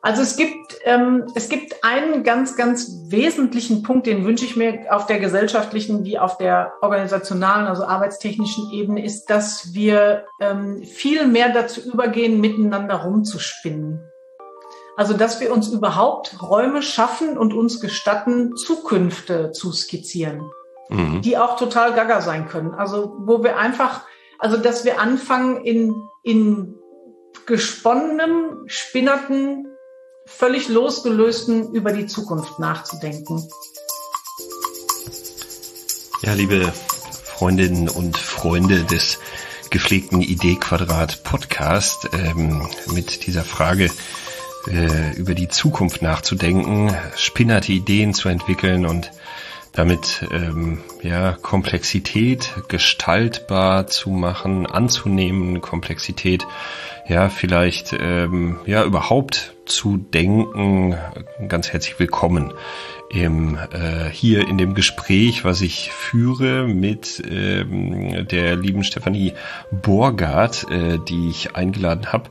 Also es gibt, ähm, es gibt einen ganz, ganz wesentlichen Punkt, den wünsche ich mir auf der gesellschaftlichen wie auf der organisationalen, also arbeitstechnischen Ebene, ist, dass wir ähm, viel mehr dazu übergehen, miteinander rumzuspinnen. Also dass wir uns überhaupt Räume schaffen und uns gestatten, Zukünfte zu skizzieren, mhm. die auch total gaga sein können. Also wo wir einfach, also dass wir anfangen in, in gesponnenem, spinnerten völlig losgelösten über die Zukunft nachzudenken. Ja, liebe Freundinnen und Freunde des gepflegten Idee-Quadrat Podcast ähm, mit dieser Frage äh, über die Zukunft nachzudenken, spinnerte Ideen zu entwickeln und damit ähm, ja Komplexität gestaltbar zu machen, anzunehmen, Komplexität ja vielleicht ähm, ja überhaupt zu denken. Ganz herzlich willkommen im äh, hier in dem Gespräch, was ich führe mit ähm, der lieben Stefanie Borgard, äh, die ich eingeladen habe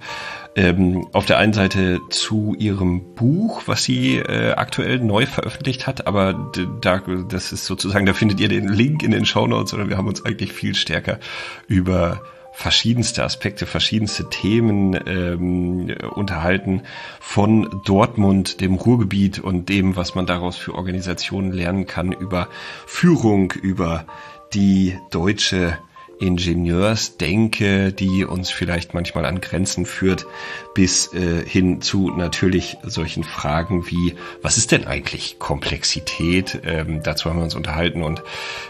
ähm, auf der einen Seite zu ihrem Buch, was sie äh, aktuell neu veröffentlicht hat, aber da, das ist sozusagen, da findet ihr den Link in den Show Notes, oder wir haben uns eigentlich viel stärker über verschiedenste Aspekte, verschiedenste Themen ähm, unterhalten. Von Dortmund, dem Ruhrgebiet und dem, was man daraus für Organisationen lernen kann über Führung, über die deutsche Ingenieursdenke, die uns vielleicht manchmal an Grenzen führt, bis äh, hin zu natürlich solchen Fragen wie, was ist denn eigentlich Komplexität? Ähm, dazu haben wir uns unterhalten und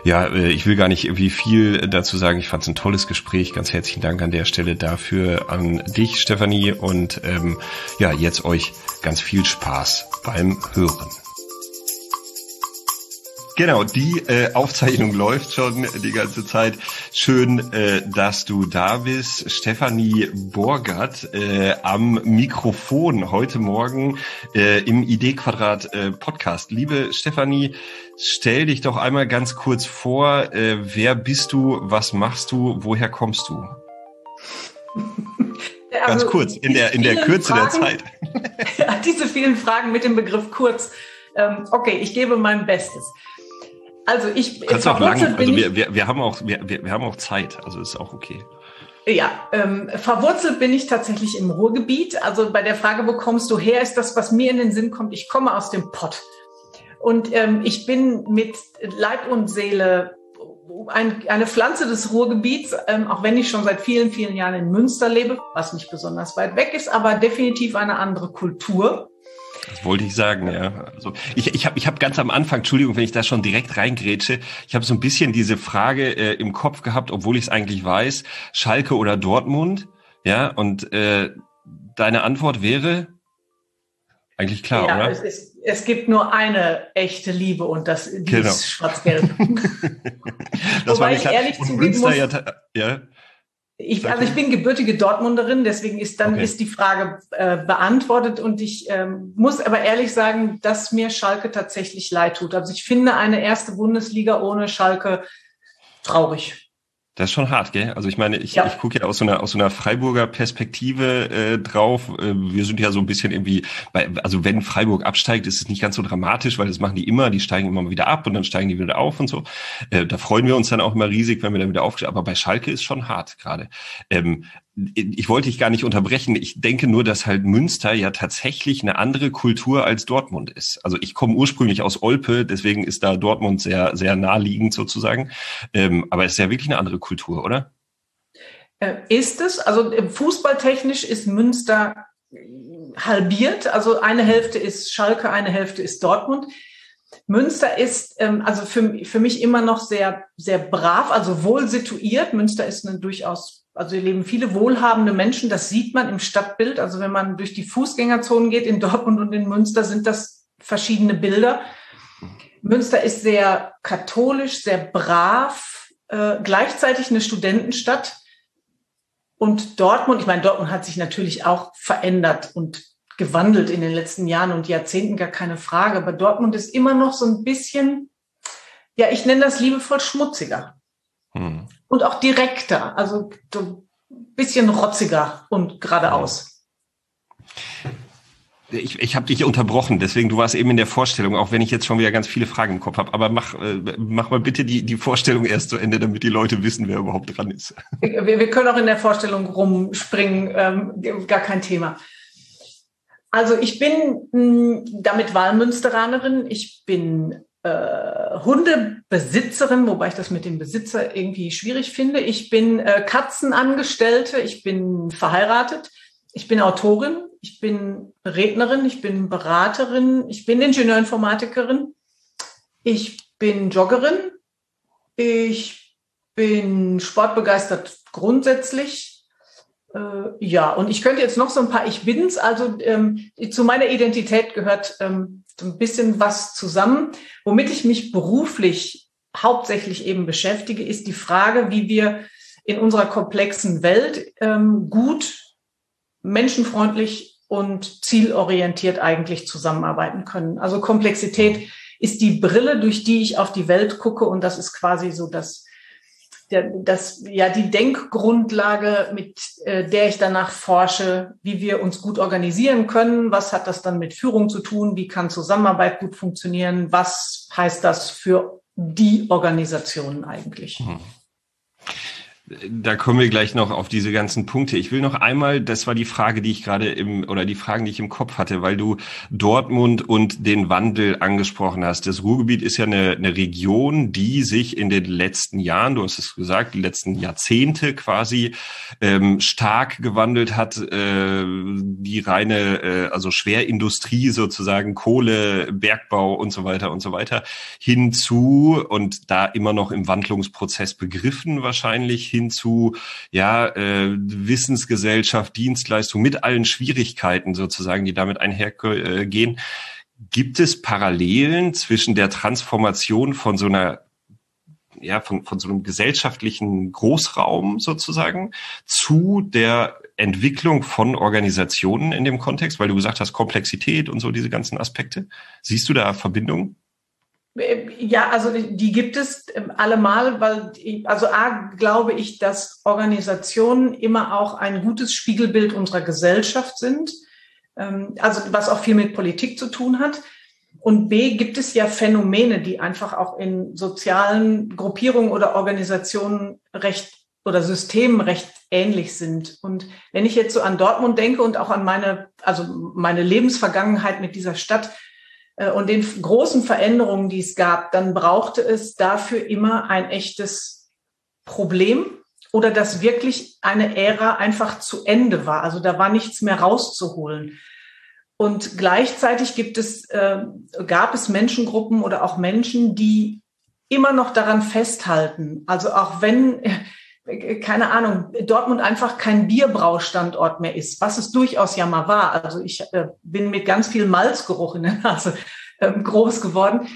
ja, äh, ich will gar nicht irgendwie viel dazu sagen. Ich fand es ein tolles Gespräch. Ganz herzlichen Dank an der Stelle dafür an dich, Stefanie, und ähm, ja, jetzt euch ganz viel Spaß beim Hören. Genau, die äh, Aufzeichnung läuft schon die ganze Zeit. Schön, äh, dass du da bist. Stefanie Borgert äh, am Mikrofon heute Morgen äh, im Idee-Quadrat äh, Podcast. Liebe Stefanie, stell dich doch einmal ganz kurz vor. Äh, wer bist du? Was machst du? Woher kommst du? Also, ganz kurz, in der, in der Kürze Fragen, der Zeit. diese vielen Fragen mit dem Begriff kurz. Ähm, okay, ich gebe mein Bestes. Also ich Kannst auch lang, also wir, wir, wir haben auch wir, wir haben auch Zeit, also ist auch okay. Ja, ähm, verwurzelt bin ich tatsächlich im Ruhrgebiet. Also bei der Frage, wo kommst du her, ist das, was mir in den Sinn kommt. Ich komme aus dem Pott. Und ähm, ich bin mit Leib und Seele ein, eine Pflanze des Ruhrgebiets, ähm, auch wenn ich schon seit vielen, vielen Jahren in Münster lebe, was nicht besonders weit weg ist, aber definitiv eine andere Kultur. Das wollte ich sagen, ja. Also ich, ich habe ich hab ganz am Anfang, Entschuldigung, wenn ich da schon direkt reingrätsche, ich habe so ein bisschen diese Frage äh, im Kopf gehabt, obwohl ich es eigentlich weiß, Schalke oder Dortmund, ja, und äh, deine Antwort wäre eigentlich klar, ja, oder? Es, ist, es gibt nur eine echte Liebe und das die genau. ist schwarz-gelb. das Wobei war ich ehrlich zugeben muss, ja, ja. Ich, also ich bin gebürtige Dortmunderin, deswegen ist dann okay. ist die Frage äh, beantwortet und ich ähm, muss aber ehrlich sagen, dass mir Schalke tatsächlich leid tut. Also ich finde eine erste Bundesliga ohne Schalke traurig. Das ist schon hart, gell? Also ich meine, ich, ja. ich gucke ja aus so einer aus so einer Freiburger Perspektive äh, drauf. Äh, wir sind ja so ein bisschen irgendwie, bei, also wenn Freiburg absteigt, ist es nicht ganz so dramatisch, weil das machen die immer, die steigen immer mal wieder ab und dann steigen die wieder auf und so. Äh, da freuen wir uns dann auch immer riesig, wenn wir dann wieder aufsteigen. Aber bei Schalke ist schon hart gerade. Ähm, ich wollte dich gar nicht unterbrechen. Ich denke nur, dass halt Münster ja tatsächlich eine andere Kultur als Dortmund ist. Also ich komme ursprünglich aus Olpe, deswegen ist da Dortmund sehr, sehr naheliegend sozusagen. Ähm, aber es ist ja wirklich eine andere Kultur, oder? Äh, ist es? Also äh, fußballtechnisch ist Münster halbiert. Also eine Hälfte ist Schalke, eine Hälfte ist Dortmund. Münster ist ähm, also für, für mich immer noch sehr, sehr brav, also wohl situiert. Münster ist eine durchaus also hier leben viele wohlhabende Menschen, das sieht man im Stadtbild. Also wenn man durch die Fußgängerzonen geht in Dortmund und in Münster, sind das verschiedene Bilder. Münster ist sehr katholisch, sehr brav, äh, gleichzeitig eine Studentenstadt. Und Dortmund, ich meine, Dortmund hat sich natürlich auch verändert und gewandelt in den letzten Jahren und Jahrzehnten, gar keine Frage. Aber Dortmund ist immer noch so ein bisschen, ja, ich nenne das liebevoll schmutziger. Hm. Und auch direkter, also so ein bisschen rotziger und geradeaus. Ich, ich habe dich unterbrochen, deswegen du warst eben in der Vorstellung, auch wenn ich jetzt schon wieder ganz viele Fragen im Kopf habe. Aber mach, äh, mach mal bitte die, die Vorstellung erst zu Ende, damit die Leute wissen, wer überhaupt dran ist. Wir, wir können auch in der Vorstellung rumspringen, ähm, gar kein Thema. Also ich bin mh, hm, damit Wahlmünsteranerin. Ich bin äh, Hundebesitzerin, wobei ich das mit dem Besitzer irgendwie schwierig finde. Ich bin äh, Katzenangestellte. Ich bin verheiratet. Ich bin Autorin. Ich bin Rednerin. Ich bin Beraterin. Ich bin Ingenieurinformatikerin. Ich bin Joggerin. Ich bin sportbegeistert grundsätzlich. Äh, ja, und ich könnte jetzt noch so ein paar Ich bin's. Also ähm, zu meiner Identität gehört ähm, so ein bisschen was zusammen. Womit ich mich beruflich hauptsächlich eben beschäftige, ist die Frage, wie wir in unserer komplexen Welt ähm, gut, menschenfreundlich und zielorientiert eigentlich zusammenarbeiten können. Also Komplexität ist die Brille, durch die ich auf die Welt gucke und das ist quasi so das der, das, ja, die Denkgrundlage, mit äh, der ich danach forsche, wie wir uns gut organisieren können. Was hat das dann mit Führung zu tun? Wie kann Zusammenarbeit gut funktionieren? Was heißt das für die Organisationen eigentlich? Hm. Da kommen wir gleich noch auf diese ganzen Punkte. Ich will noch einmal, das war die Frage, die ich gerade im, oder die Fragen, die ich im Kopf hatte, weil du Dortmund und den Wandel angesprochen hast. Das Ruhrgebiet ist ja eine, eine Region, die sich in den letzten Jahren, du hast es gesagt, die letzten Jahrzehnte quasi ähm, stark gewandelt hat. Äh, die reine, äh, also Schwerindustrie sozusagen, Kohle, Bergbau und so weiter und so weiter hinzu und da immer noch im Wandlungsprozess begriffen wahrscheinlich hin zu ja äh, Wissensgesellschaft, Dienstleistung mit allen Schwierigkeiten sozusagen, die damit einhergehen. Gibt es Parallelen zwischen der Transformation von so einer ja, von, von so einem gesellschaftlichen Großraum sozusagen zu der Entwicklung von Organisationen in dem Kontext, weil du gesagt hast, Komplexität und so diese ganzen Aspekte. Siehst du da Verbindungen? Ja, also die gibt es ähm, allemal, weil, also A, glaube ich, dass Organisationen immer auch ein gutes Spiegelbild unserer Gesellschaft sind, ähm, also was auch viel mit Politik zu tun hat. Und B, gibt es ja Phänomene, die einfach auch in sozialen Gruppierungen oder Organisationen recht oder Systemen recht ähnlich sind. Und wenn ich jetzt so an Dortmund denke und auch an meine, also meine Lebensvergangenheit mit dieser Stadt, äh, und den großen Veränderungen, die es gab, dann brauchte es dafür immer ein echtes Problem oder dass wirklich eine Ära einfach zu Ende war. Also da war nichts mehr rauszuholen. Und gleichzeitig gibt es, äh, gab es Menschengruppen oder auch Menschen, die immer noch daran festhalten. Also auch wenn, äh, keine Ahnung, Dortmund einfach kein Bierbraustandort mehr ist, was es durchaus ja mal war. Also ich äh, bin mit ganz viel Malzgeruch in der Nase ähm, groß geworden.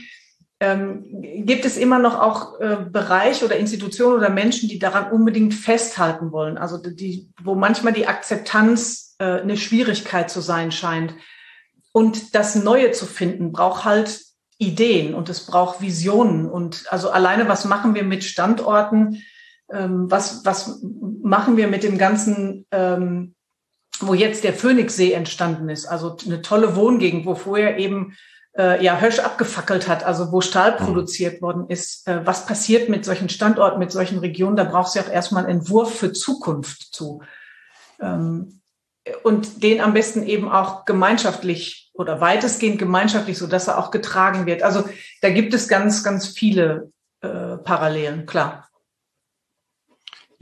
Ähm, gibt es immer noch auch äh, Bereiche oder Institutionen oder Menschen, die daran unbedingt festhalten wollen? Also die, wo manchmal die Akzeptanz äh, eine Schwierigkeit zu sein scheint. Und das Neue zu finden braucht halt Ideen und es braucht Visionen. Und also alleine, was machen wir mit Standorten? Ähm, was, was machen wir mit dem ganzen, ähm, wo jetzt der Phoenixsee entstanden ist? Also eine tolle Wohngegend, wo vorher eben äh, ja Hösch abgefackelt hat, also wo Stahl mhm. produziert worden ist. Äh, was passiert mit solchen Standorten, mit solchen Regionen? Da brauchst du ja auch erstmal einen Entwurf für Zukunft zu. Ähm, und den am besten eben auch gemeinschaftlich oder weitestgehend gemeinschaftlich, so dass er auch getragen wird. Also da gibt es ganz, ganz viele äh, Parallelen, klar.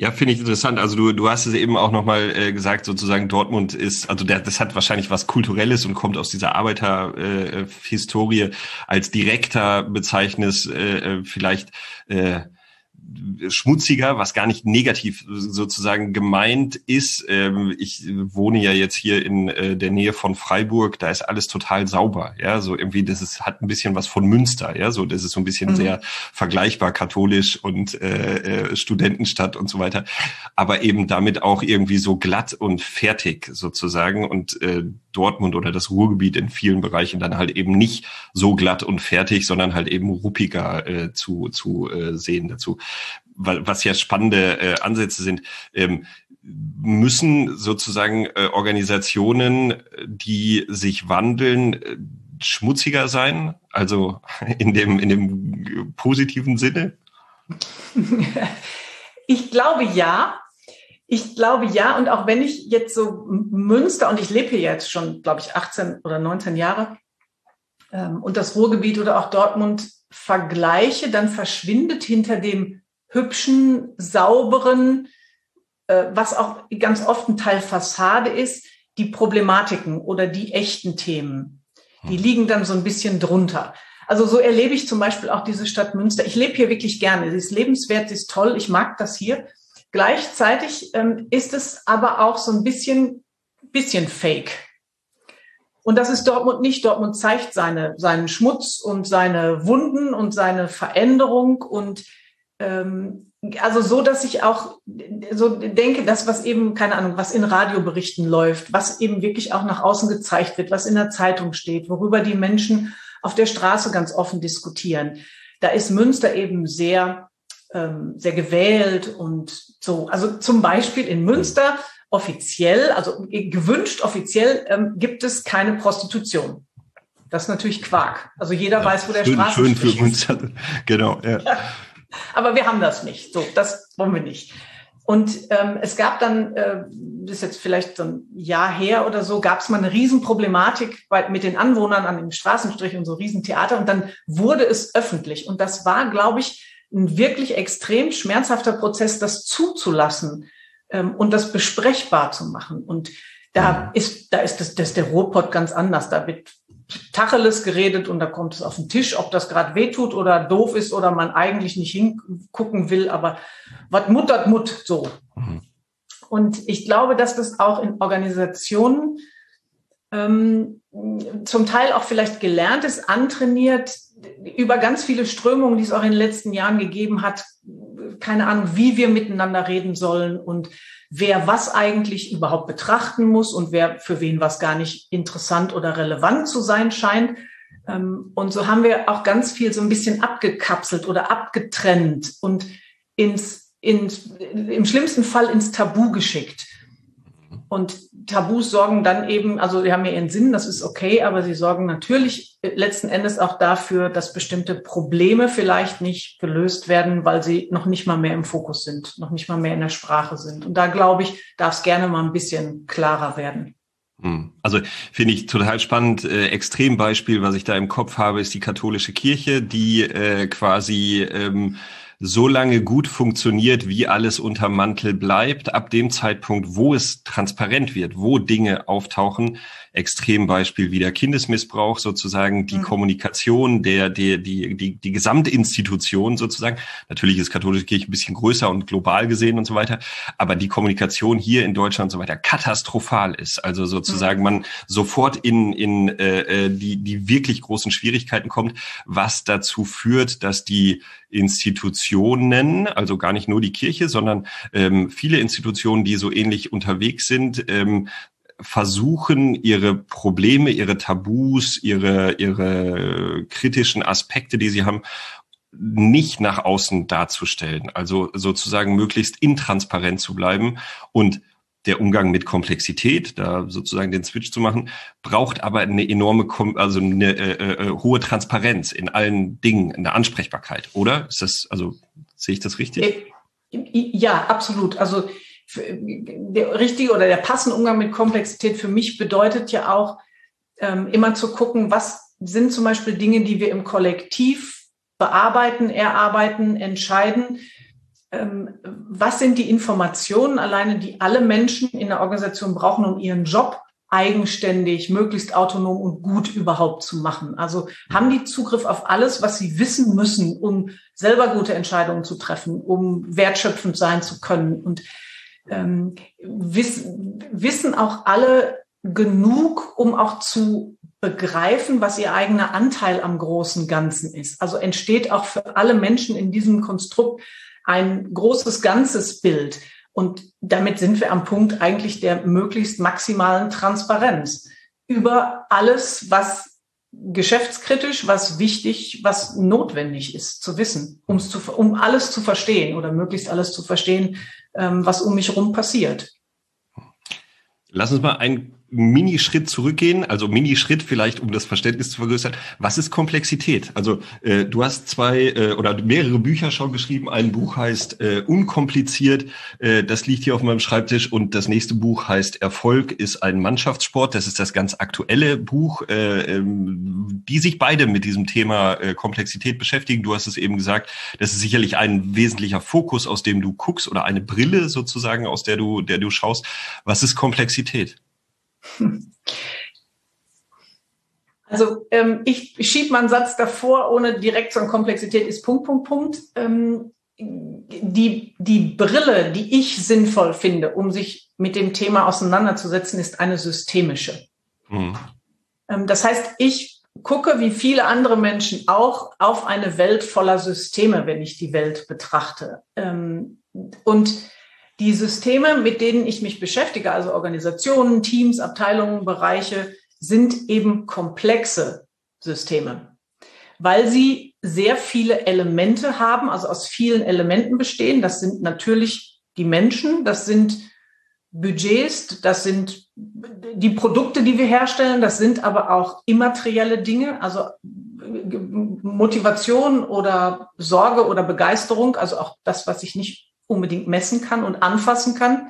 Ja, finde ich interessant. Also du, du hast es eben auch nochmal äh, gesagt, sozusagen Dortmund ist, also der, das hat wahrscheinlich was Kulturelles und kommt aus dieser Arbeiterhistorie äh, als direkter Bezeichnis äh, äh vielleicht äh, schmutziger, was gar nicht negativ sozusagen gemeint ist. Ähm, ich wohne ja jetzt hier in äh, der Nähe von Freiburg, da ist alles total sauber, ja, so irgendwie, das ist, hat ein bisschen was von Münster, ja, so, das ist so ein bisschen mhm. sehr vergleichbar katholisch und äh, äh, Studentenstadt und so weiter, aber eben damit auch irgendwie so glatt und fertig sozusagen und äh, Dortmund oder das Ruhrgebiet in vielen Bereichen dann halt eben nicht so glatt und fertig, sondern halt eben ruppiger äh, zu, zu äh, sehen dazu. Was ja spannende äh, Ansätze sind. Ähm, müssen sozusagen äh, Organisationen, die sich wandeln, äh, schmutziger sein? Also in dem, in dem positiven Sinne? Ich glaube ja. Ich glaube ja. Und auch wenn ich jetzt so Münster, und ich lebe hier jetzt schon, glaube ich, 18 oder 19 Jahre, ähm, und das Ruhrgebiet oder auch Dortmund vergleiche, dann verschwindet hinter dem hübschen, sauberen, äh, was auch ganz oft ein Teil Fassade ist, die Problematiken oder die echten Themen. Die hm. liegen dann so ein bisschen drunter. Also so erlebe ich zum Beispiel auch diese Stadt Münster. Ich lebe hier wirklich gerne. Sie ist lebenswert, sie ist toll. Ich mag das hier. Gleichzeitig ähm, ist es aber auch so ein bisschen, bisschen fake. Und das ist Dortmund nicht. Dortmund zeigt seine, seinen Schmutz und seine Wunden und seine Veränderung und ähm, also so, dass ich auch so denke, das, was eben, keine Ahnung, was in Radioberichten läuft, was eben wirklich auch nach außen gezeigt wird, was in der Zeitung steht, worüber die Menschen auf der Straße ganz offen diskutieren. Da ist Münster eben sehr, ähm, sehr gewählt und so. Also zum Beispiel in Münster offiziell, also gewünscht offiziell, ähm, gibt es keine Prostitution. Das ist natürlich Quark. Also jeder ja, weiß, wo der schön, Schön für Münster, genau. Ja. Aber wir haben das nicht. So, das wollen wir nicht. Und ähm, es gab dann, äh, das ist jetzt vielleicht so ein Jahr her oder so, gab es mal eine Riesenproblematik bei, mit den Anwohnern an dem Straßenstrich und so Riesentheater. Und dann wurde es öffentlich. Und das war, glaube ich, ein wirklich extrem schmerzhafter Prozess, das zuzulassen ähm, und das besprechbar zu machen. Und da ist, da ist das, das der Ruhrpott ganz anders. Da wird Tacheles geredet und da kommt es auf den Tisch, ob das gerade wehtut oder doof ist oder man eigentlich nicht hingucken will, aber was muttert Mut so. Mhm. Und ich glaube, dass das auch in Organisationen ähm, zum Teil auch vielleicht gelernt ist, antrainiert, über ganz viele Strömungen, die es auch in den letzten Jahren gegeben hat, keine Ahnung, wie wir miteinander reden sollen und wer was eigentlich überhaupt betrachten muss und wer für wen was gar nicht interessant oder relevant zu sein scheint. Ähm, und so haben wir auch ganz viel so ein bisschen abgekapselt oder abgetrennt und ins, ins, im schlimmsten Fall ins Tabu geschickt. Und Tabus sorgen dann eben, also die haben ja ihren Sinn, das ist okay, aber sie sorgen natürlich letzten Endes auch dafür, dass bestimmte Probleme vielleicht nicht gelöst werden, weil sie noch nicht mal mehr im Fokus sind, noch nicht mal mehr in der Sprache sind. Und da glaube ich, darf es gerne mal ein bisschen klarer werden. Hm. Also finde ich total spannend. Äh, Extrembeispiel, was ich da im Kopf habe, ist die katholische Kirche, die äh, quasi ähm, so lange gut funktioniert, wie alles unter Mantel bleibt. Ab dem Zeitpunkt, wo es transparent wird, wo Dinge auftauchen, Extrembeispiel wie der Kindesmissbrauch sozusagen, die mhm. Kommunikation der, der, die, die, die Gesamtinstitution sozusagen. Natürlich ist katholische Kirche ein bisschen größer und global gesehen und so weiter, aber die Kommunikation hier in Deutschland und so weiter katastrophal ist. Also sozusagen mhm. man sofort in, in äh, äh, die, die wirklich großen Schwierigkeiten kommt, was dazu führt, dass die Institutionen, also gar nicht nur die Kirche, sondern ähm, viele Institutionen, die so ähnlich unterwegs sind, ähm, versuchen, ihre Probleme, ihre Tabus, ihre, ihre kritischen Aspekte, die sie haben, nicht nach außen darzustellen. Also sozusagen möglichst intransparent zu bleiben und der Umgang mit Komplexität, da sozusagen den Switch zu machen, braucht aber eine enorme, also eine äh, äh, hohe Transparenz in allen Dingen, eine Ansprechbarkeit, oder? Ist das, also sehe ich das richtig? Äh, ja, absolut. Also der richtige oder der passende Umgang mit Komplexität für mich bedeutet ja auch, ähm, immer zu gucken, was sind zum Beispiel Dinge, die wir im Kollektiv bearbeiten, erarbeiten, entscheiden. Ähm, was sind die Informationen alleine, die alle Menschen in der Organisation brauchen, um ihren Job eigenständig, möglichst autonom und gut überhaupt zu machen. Also haben die Zugriff auf alles, was sie wissen müssen, um selber gute Entscheidungen zu treffen, um wertschöpfend sein zu können. Und ähm, wissen, wissen auch alle genug, um auch zu begreifen, was ihr eigener Anteil am großen Ganzen ist. Also entsteht auch für alle Menschen in diesem Konstrukt ein großes ganzes Bild. Und damit sind wir am Punkt eigentlich der möglichst maximalen Transparenz über alles, was geschäftskritisch, was wichtig, was notwendig ist zu wissen, um's zu, um alles zu verstehen oder möglichst alles zu verstehen, ähm, was um mich herum passiert. Lass uns mal ein Minischritt zurückgehen, also Minischritt vielleicht, um das Verständnis zu vergrößern. Was ist Komplexität? Also äh, du hast zwei äh, oder mehrere Bücher schon geschrieben. Ein Buch heißt äh, Unkompliziert, äh, das liegt hier auf meinem Schreibtisch und das nächste Buch heißt Erfolg ist ein Mannschaftssport. Das ist das ganz aktuelle Buch, äh, ähm, die sich beide mit diesem Thema äh, Komplexität beschäftigen. Du hast es eben gesagt, das ist sicherlich ein wesentlicher Fokus, aus dem du guckst oder eine Brille sozusagen, aus der du, der du schaust. Was ist Komplexität? Also ähm, ich schiebe mal einen Satz davor, ohne direkt zur Komplexität ist Punkt, Punkt, Punkt. Ähm, die, die Brille, die ich sinnvoll finde, um sich mit dem Thema auseinanderzusetzen, ist eine systemische. Mhm. Ähm, das heißt, ich gucke, wie viele andere Menschen auch, auf eine Welt voller Systeme, wenn ich die Welt betrachte. Ähm, und die Systeme, mit denen ich mich beschäftige, also Organisationen, Teams, Abteilungen, Bereiche, sind eben komplexe Systeme, weil sie sehr viele Elemente haben, also aus vielen Elementen bestehen. Das sind natürlich die Menschen, das sind Budgets, das sind die Produkte, die wir herstellen, das sind aber auch immaterielle Dinge, also Motivation oder Sorge oder Begeisterung, also auch das, was ich nicht unbedingt messen kann und anfassen kann.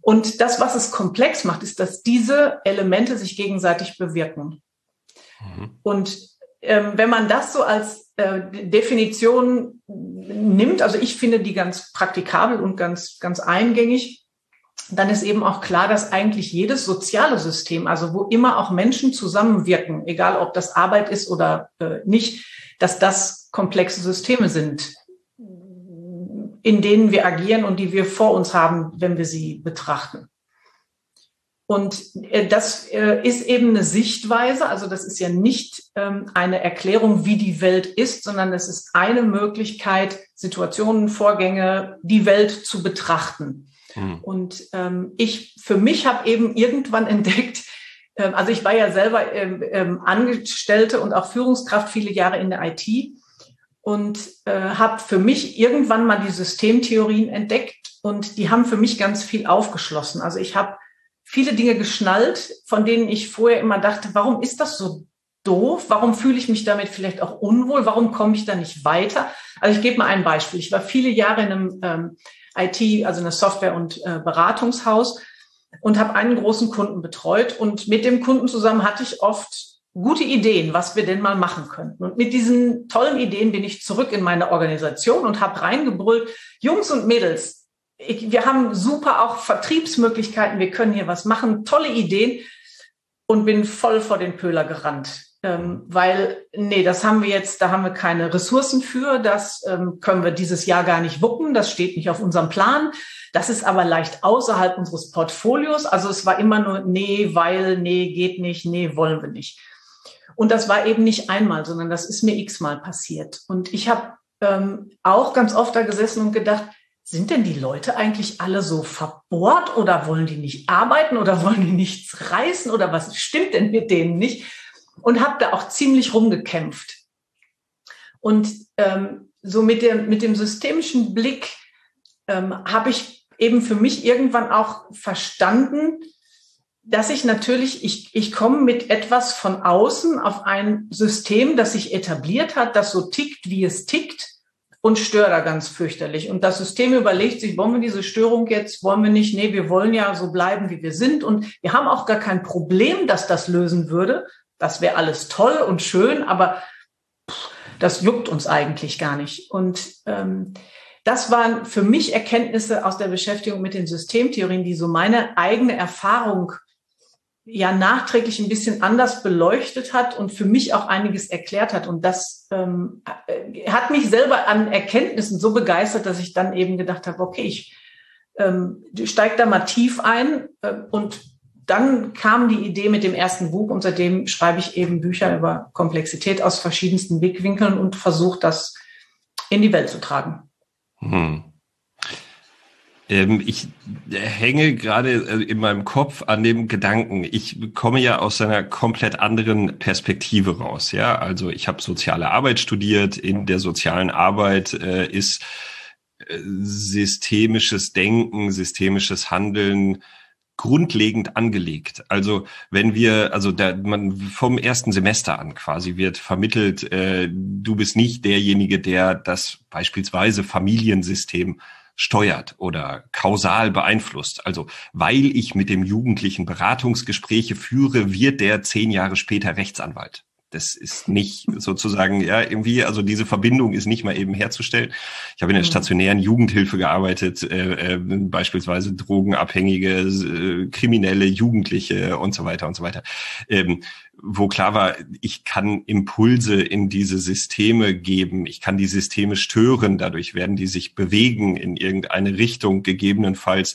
Und das, was es komplex macht, ist, dass diese Elemente sich gegenseitig bewirken. Mhm. Und ähm, wenn man das so als äh, Definition nimmt, also ich finde die ganz praktikabel und ganz, ganz eingängig, dann ist eben auch klar, dass eigentlich jedes soziale System, also wo immer auch Menschen zusammenwirken, egal ob das Arbeit ist oder äh, nicht, dass das komplexe Systeme sind in denen wir agieren und die wir vor uns haben, wenn wir sie betrachten. Und äh, das äh, ist eben eine Sichtweise, also das ist ja nicht ähm, eine Erklärung, wie die Welt ist, sondern es ist eine Möglichkeit, Situationen, Vorgänge, die Welt zu betrachten. Mhm. Und ähm, ich für mich habe eben irgendwann entdeckt, ähm, also ich war ja selber Angestellte und auch Führungskraft viele Jahre in der IT und äh, habe für mich irgendwann mal die Systemtheorien entdeckt und die haben für mich ganz viel aufgeschlossen. Also ich habe viele Dinge geschnallt, von denen ich vorher immer dachte, warum ist das so doof? Warum fühle ich mich damit vielleicht auch unwohl? Warum komme ich da nicht weiter? Also ich gebe mal ein Beispiel. Ich war viele Jahre in einem ähm, IT, also einer Software- und äh, Beratungshaus und habe einen großen Kunden betreut. Und mit dem Kunden zusammen hatte ich oft gute Ideen, was wir denn mal machen könnten. Und mit diesen tollen Ideen bin ich zurück in meine Organisation und habe reingebrüllt, Jungs und Mädels, ich, wir haben super auch Vertriebsmöglichkeiten, wir können hier was machen, tolle Ideen und bin voll vor den Pöhler gerannt. Ähm, weil, nee, das haben wir jetzt, da haben wir keine Ressourcen für, das ähm, können wir dieses Jahr gar nicht wuppen, das steht nicht auf unserem Plan. Das ist aber leicht außerhalb unseres Portfolios. Also es war immer nur, nee, weil, nee, geht nicht, nee, wollen wir nicht. Und das war eben nicht einmal, sondern das ist mir x-mal passiert. Und ich habe ähm, auch ganz oft da gesessen und gedacht, sind denn die Leute eigentlich alle so verbohrt oder wollen die nicht arbeiten oder wollen die nichts reißen oder was stimmt denn mit denen nicht? Und habe da auch ziemlich rumgekämpft. Und ähm, so mit dem, mit dem systemischen Blick ähm, habe ich eben für mich irgendwann auch verstanden, dass ich natürlich, ich, ich komme mit etwas von außen auf ein System, das sich etabliert hat, das so tickt, wie es tickt und störe da ganz fürchterlich. Und das System überlegt sich, wollen wir diese Störung jetzt, wollen wir nicht? Nee, wir wollen ja so bleiben, wie wir sind. Und wir haben auch gar kein Problem, dass das lösen würde. Das wäre alles toll und schön, aber pff, das juckt uns eigentlich gar nicht. Und ähm, das waren für mich Erkenntnisse aus der Beschäftigung mit den Systemtheorien, die so meine eigene Erfahrung ja nachträglich ein bisschen anders beleuchtet hat und für mich auch einiges erklärt hat. Und das ähm, äh, hat mich selber an Erkenntnissen so begeistert, dass ich dann eben gedacht habe, okay, ich ähm, steige da mal tief ein. Äh, und dann kam die Idee mit dem ersten Buch und seitdem schreibe ich eben Bücher über Komplexität aus verschiedensten Blickwinkeln und versuche das in die Welt zu tragen. Hm. Ähm, ich hänge gerade äh, in meinem Kopf an dem Gedanken, ich komme ja aus einer komplett anderen Perspektive raus. Ja, also ich habe soziale Arbeit studiert. In der sozialen Arbeit äh, ist äh, systemisches Denken, systemisches Handeln grundlegend angelegt. Also wenn wir, also da, man vom ersten Semester an quasi wird vermittelt, äh, du bist nicht derjenige, der das beispielsweise Familiensystem steuert oder kausal beeinflusst. Also weil ich mit dem Jugendlichen Beratungsgespräche führe, wird der zehn Jahre später Rechtsanwalt. Das ist nicht sozusagen, ja, irgendwie, also diese Verbindung ist nicht mal eben herzustellen. Ich habe in der mhm. stationären Jugendhilfe gearbeitet, äh, äh, beispielsweise Drogenabhängige, äh, kriminelle Jugendliche und so weiter und so weiter. Ähm, wo klar war, ich kann Impulse in diese Systeme geben, ich kann die Systeme stören, dadurch werden die sich bewegen in irgendeine Richtung, gegebenenfalls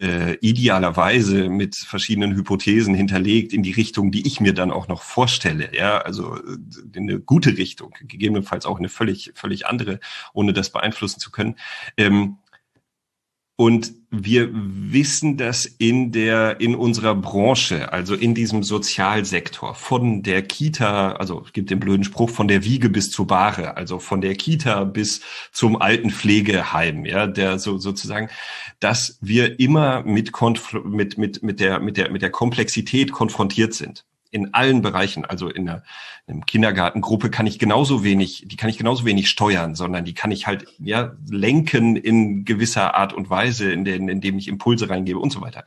äh, idealerweise mit verschiedenen Hypothesen hinterlegt in die Richtung, die ich mir dann auch noch vorstelle. Ja, also äh, in eine gute Richtung, gegebenenfalls auch eine völlig, völlig andere, ohne das beeinflussen zu können. Ähm, und wir wissen das in der, in unserer Branche, also in diesem Sozialsektor, von der Kita, also es gibt den blöden Spruch, von der Wiege bis zur Bahre, also von der Kita bis zum Altenpflegeheim, ja, der so, sozusagen, dass wir immer mit, mit, mit, mit der, mit der, mit der Komplexität konfrontiert sind in allen Bereichen. Also in einer, in einer Kindergartengruppe kann ich genauso wenig, die kann ich genauso wenig steuern, sondern die kann ich halt ja lenken in gewisser Art und Weise, in den, indem ich Impulse reingebe und so weiter.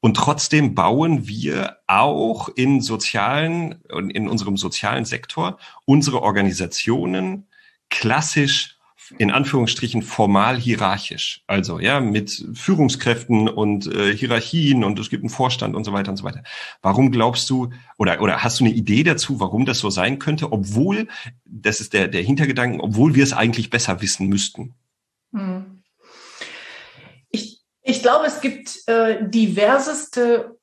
Und trotzdem bauen wir auch in sozialen, in unserem sozialen Sektor unsere Organisationen klassisch in Anführungsstrichen formal hierarchisch. Also ja, mit Führungskräften und äh, Hierarchien und es gibt einen Vorstand und so weiter und so weiter. Warum glaubst du oder oder hast du eine Idee dazu, warum das so sein könnte, obwohl das ist der der Hintergedanken, obwohl wir es eigentlich besser wissen müssten? Hm. Ich ich glaube, es gibt äh, diverseste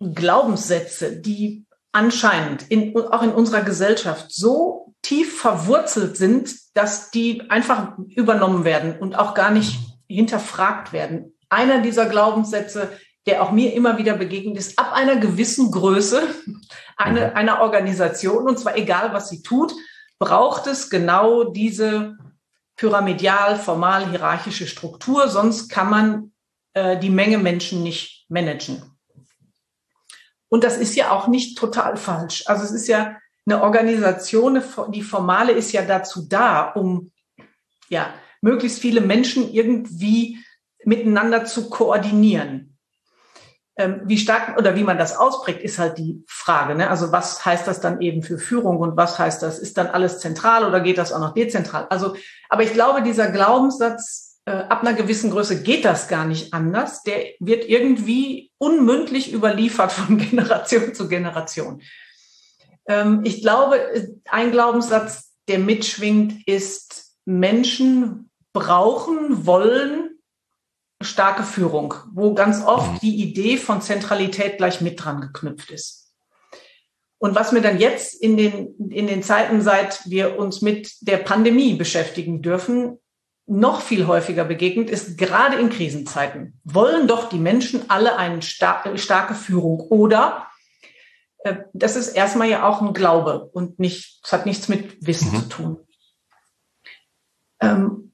Glaubenssätze, die anscheinend in, auch in unserer Gesellschaft so tief verwurzelt sind, dass die einfach übernommen werden und auch gar nicht hinterfragt werden. Einer dieser Glaubenssätze, der auch mir immer wieder begegnet ist, ab einer gewissen Größe eine, mhm. einer Organisation, und zwar egal, was sie tut, braucht es genau diese pyramidal, formal, hierarchische Struktur, sonst kann man äh, die Menge Menschen nicht managen. Und das ist ja auch nicht total falsch. Also es ist ja eine Organisation, die formale ist ja dazu da, um ja möglichst viele Menschen irgendwie miteinander zu koordinieren. Ähm, wie stark oder wie man das ausprägt, ist halt die Frage. Ne? Also was heißt das dann eben für Führung und was heißt das? Ist dann alles zentral oder geht das auch noch dezentral? Also, aber ich glaube, dieser Glaubenssatz, äh, ab einer gewissen Größe geht das gar nicht anders. Der wird irgendwie unmündlich überliefert von Generation zu Generation. Ähm, ich glaube, ein Glaubenssatz, der mitschwingt, ist, Menschen brauchen, wollen starke Führung, wo ganz oft mhm. die Idee von Zentralität gleich mit dran geknüpft ist. Und was mir dann jetzt in den, in den Zeiten, seit wir uns mit der Pandemie beschäftigen dürfen, noch viel häufiger begegnet, ist gerade in Krisenzeiten. Wollen doch die Menschen alle eine starke Führung oder das ist erstmal ja auch ein Glaube und nicht, es hat nichts mit Wissen mhm. zu tun. Ähm,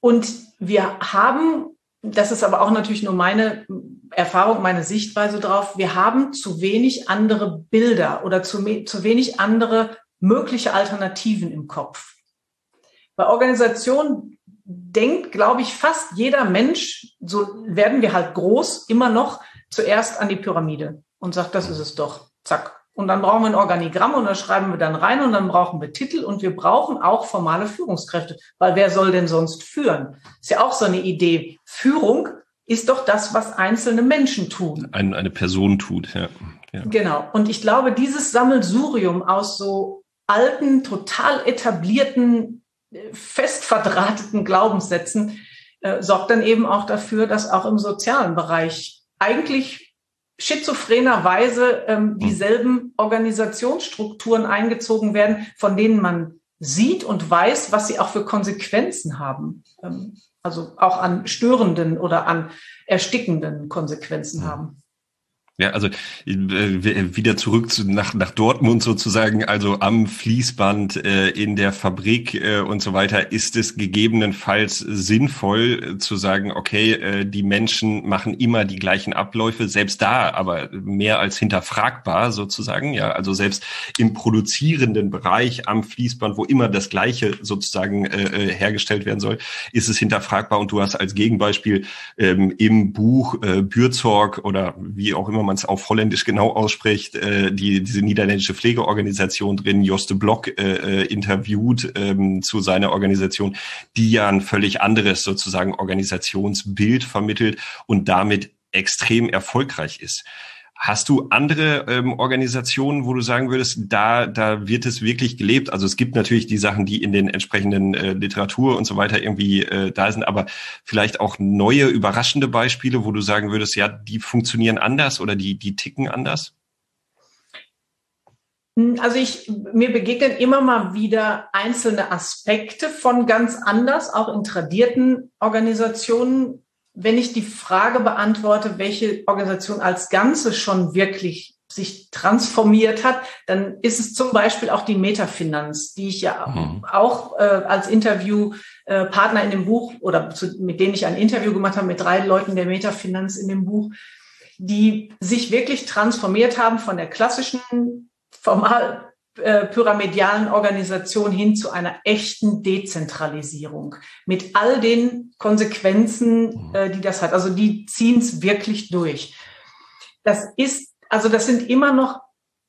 und wir haben, das ist aber auch natürlich nur meine Erfahrung, meine Sichtweise drauf, wir haben zu wenig andere Bilder oder zu, zu wenig andere mögliche Alternativen im Kopf. Bei Organisationen denkt, glaube ich, fast jeder Mensch, so werden wir halt groß, immer noch zuerst an die Pyramide und sagt, das ist es doch. Zack. Und dann brauchen wir ein Organigramm und das schreiben wir dann rein und dann brauchen wir Titel und wir brauchen auch formale Führungskräfte, weil wer soll denn sonst führen? Ist ja auch so eine Idee. Führung ist doch das, was einzelne Menschen tun. Eine, eine Person tut, ja. ja. Genau. Und ich glaube, dieses Sammelsurium aus so alten, total etablierten, fest verdrahteten Glaubenssätzen äh, sorgt dann eben auch dafür, dass auch im sozialen Bereich eigentlich schizophrenerweise ähm, hm. dieselben Organisationsstrukturen eingezogen werden, von denen man sieht und weiß, was sie auch für Konsequenzen haben. Ähm, also auch an störenden oder an erstickenden Konsequenzen hm. haben. Ja, also äh, wieder zurück zu, nach, nach Dortmund sozusagen, also am Fließband, äh, in der Fabrik äh, und so weiter, ist es gegebenenfalls sinnvoll äh, zu sagen, okay, äh, die Menschen machen immer die gleichen Abläufe, selbst da, aber mehr als hinterfragbar sozusagen, ja, also selbst im produzierenden Bereich am Fließband, wo immer das Gleiche sozusagen äh, äh hergestellt werden soll, ist es hinterfragbar. Und du hast als Gegenbeispiel ähm, im Buch äh, Bürzorg oder wie auch immer man es auf Holländisch genau ausspricht, äh, die, diese niederländische Pflegeorganisation drin, Joste Block äh, äh, interviewt ähm, zu seiner Organisation, die ja ein völlig anderes sozusagen Organisationsbild vermittelt und damit extrem erfolgreich ist. Hast du andere ähm, Organisationen, wo du sagen würdest, da, da wird es wirklich gelebt? Also es gibt natürlich die Sachen, die in den entsprechenden äh, Literatur und so weiter irgendwie äh, da sind, aber vielleicht auch neue, überraschende Beispiele, wo du sagen würdest, ja, die funktionieren anders oder die, die ticken anders? Hm, also ich, mir begegnen immer mal wieder einzelne Aspekte von ganz anders, auch in tradierten Organisationen, wenn ich die Frage beantworte, welche Organisation als Ganze schon wirklich sich transformiert hat, dann ist es zum Beispiel auch die Metafinanz, die ich ja mhm. auch äh, als Interviewpartner äh, in dem Buch oder zu, mit denen ich ein Interview gemacht habe mit drei Leuten der Metafinanz in dem Buch, die sich wirklich transformiert haben von der klassischen formal äh, pyramidalen Organisation hin zu einer echten Dezentralisierung mit all den Konsequenzen, mhm. äh, die das hat. Also die ziehen es wirklich durch. Das ist, also das sind immer noch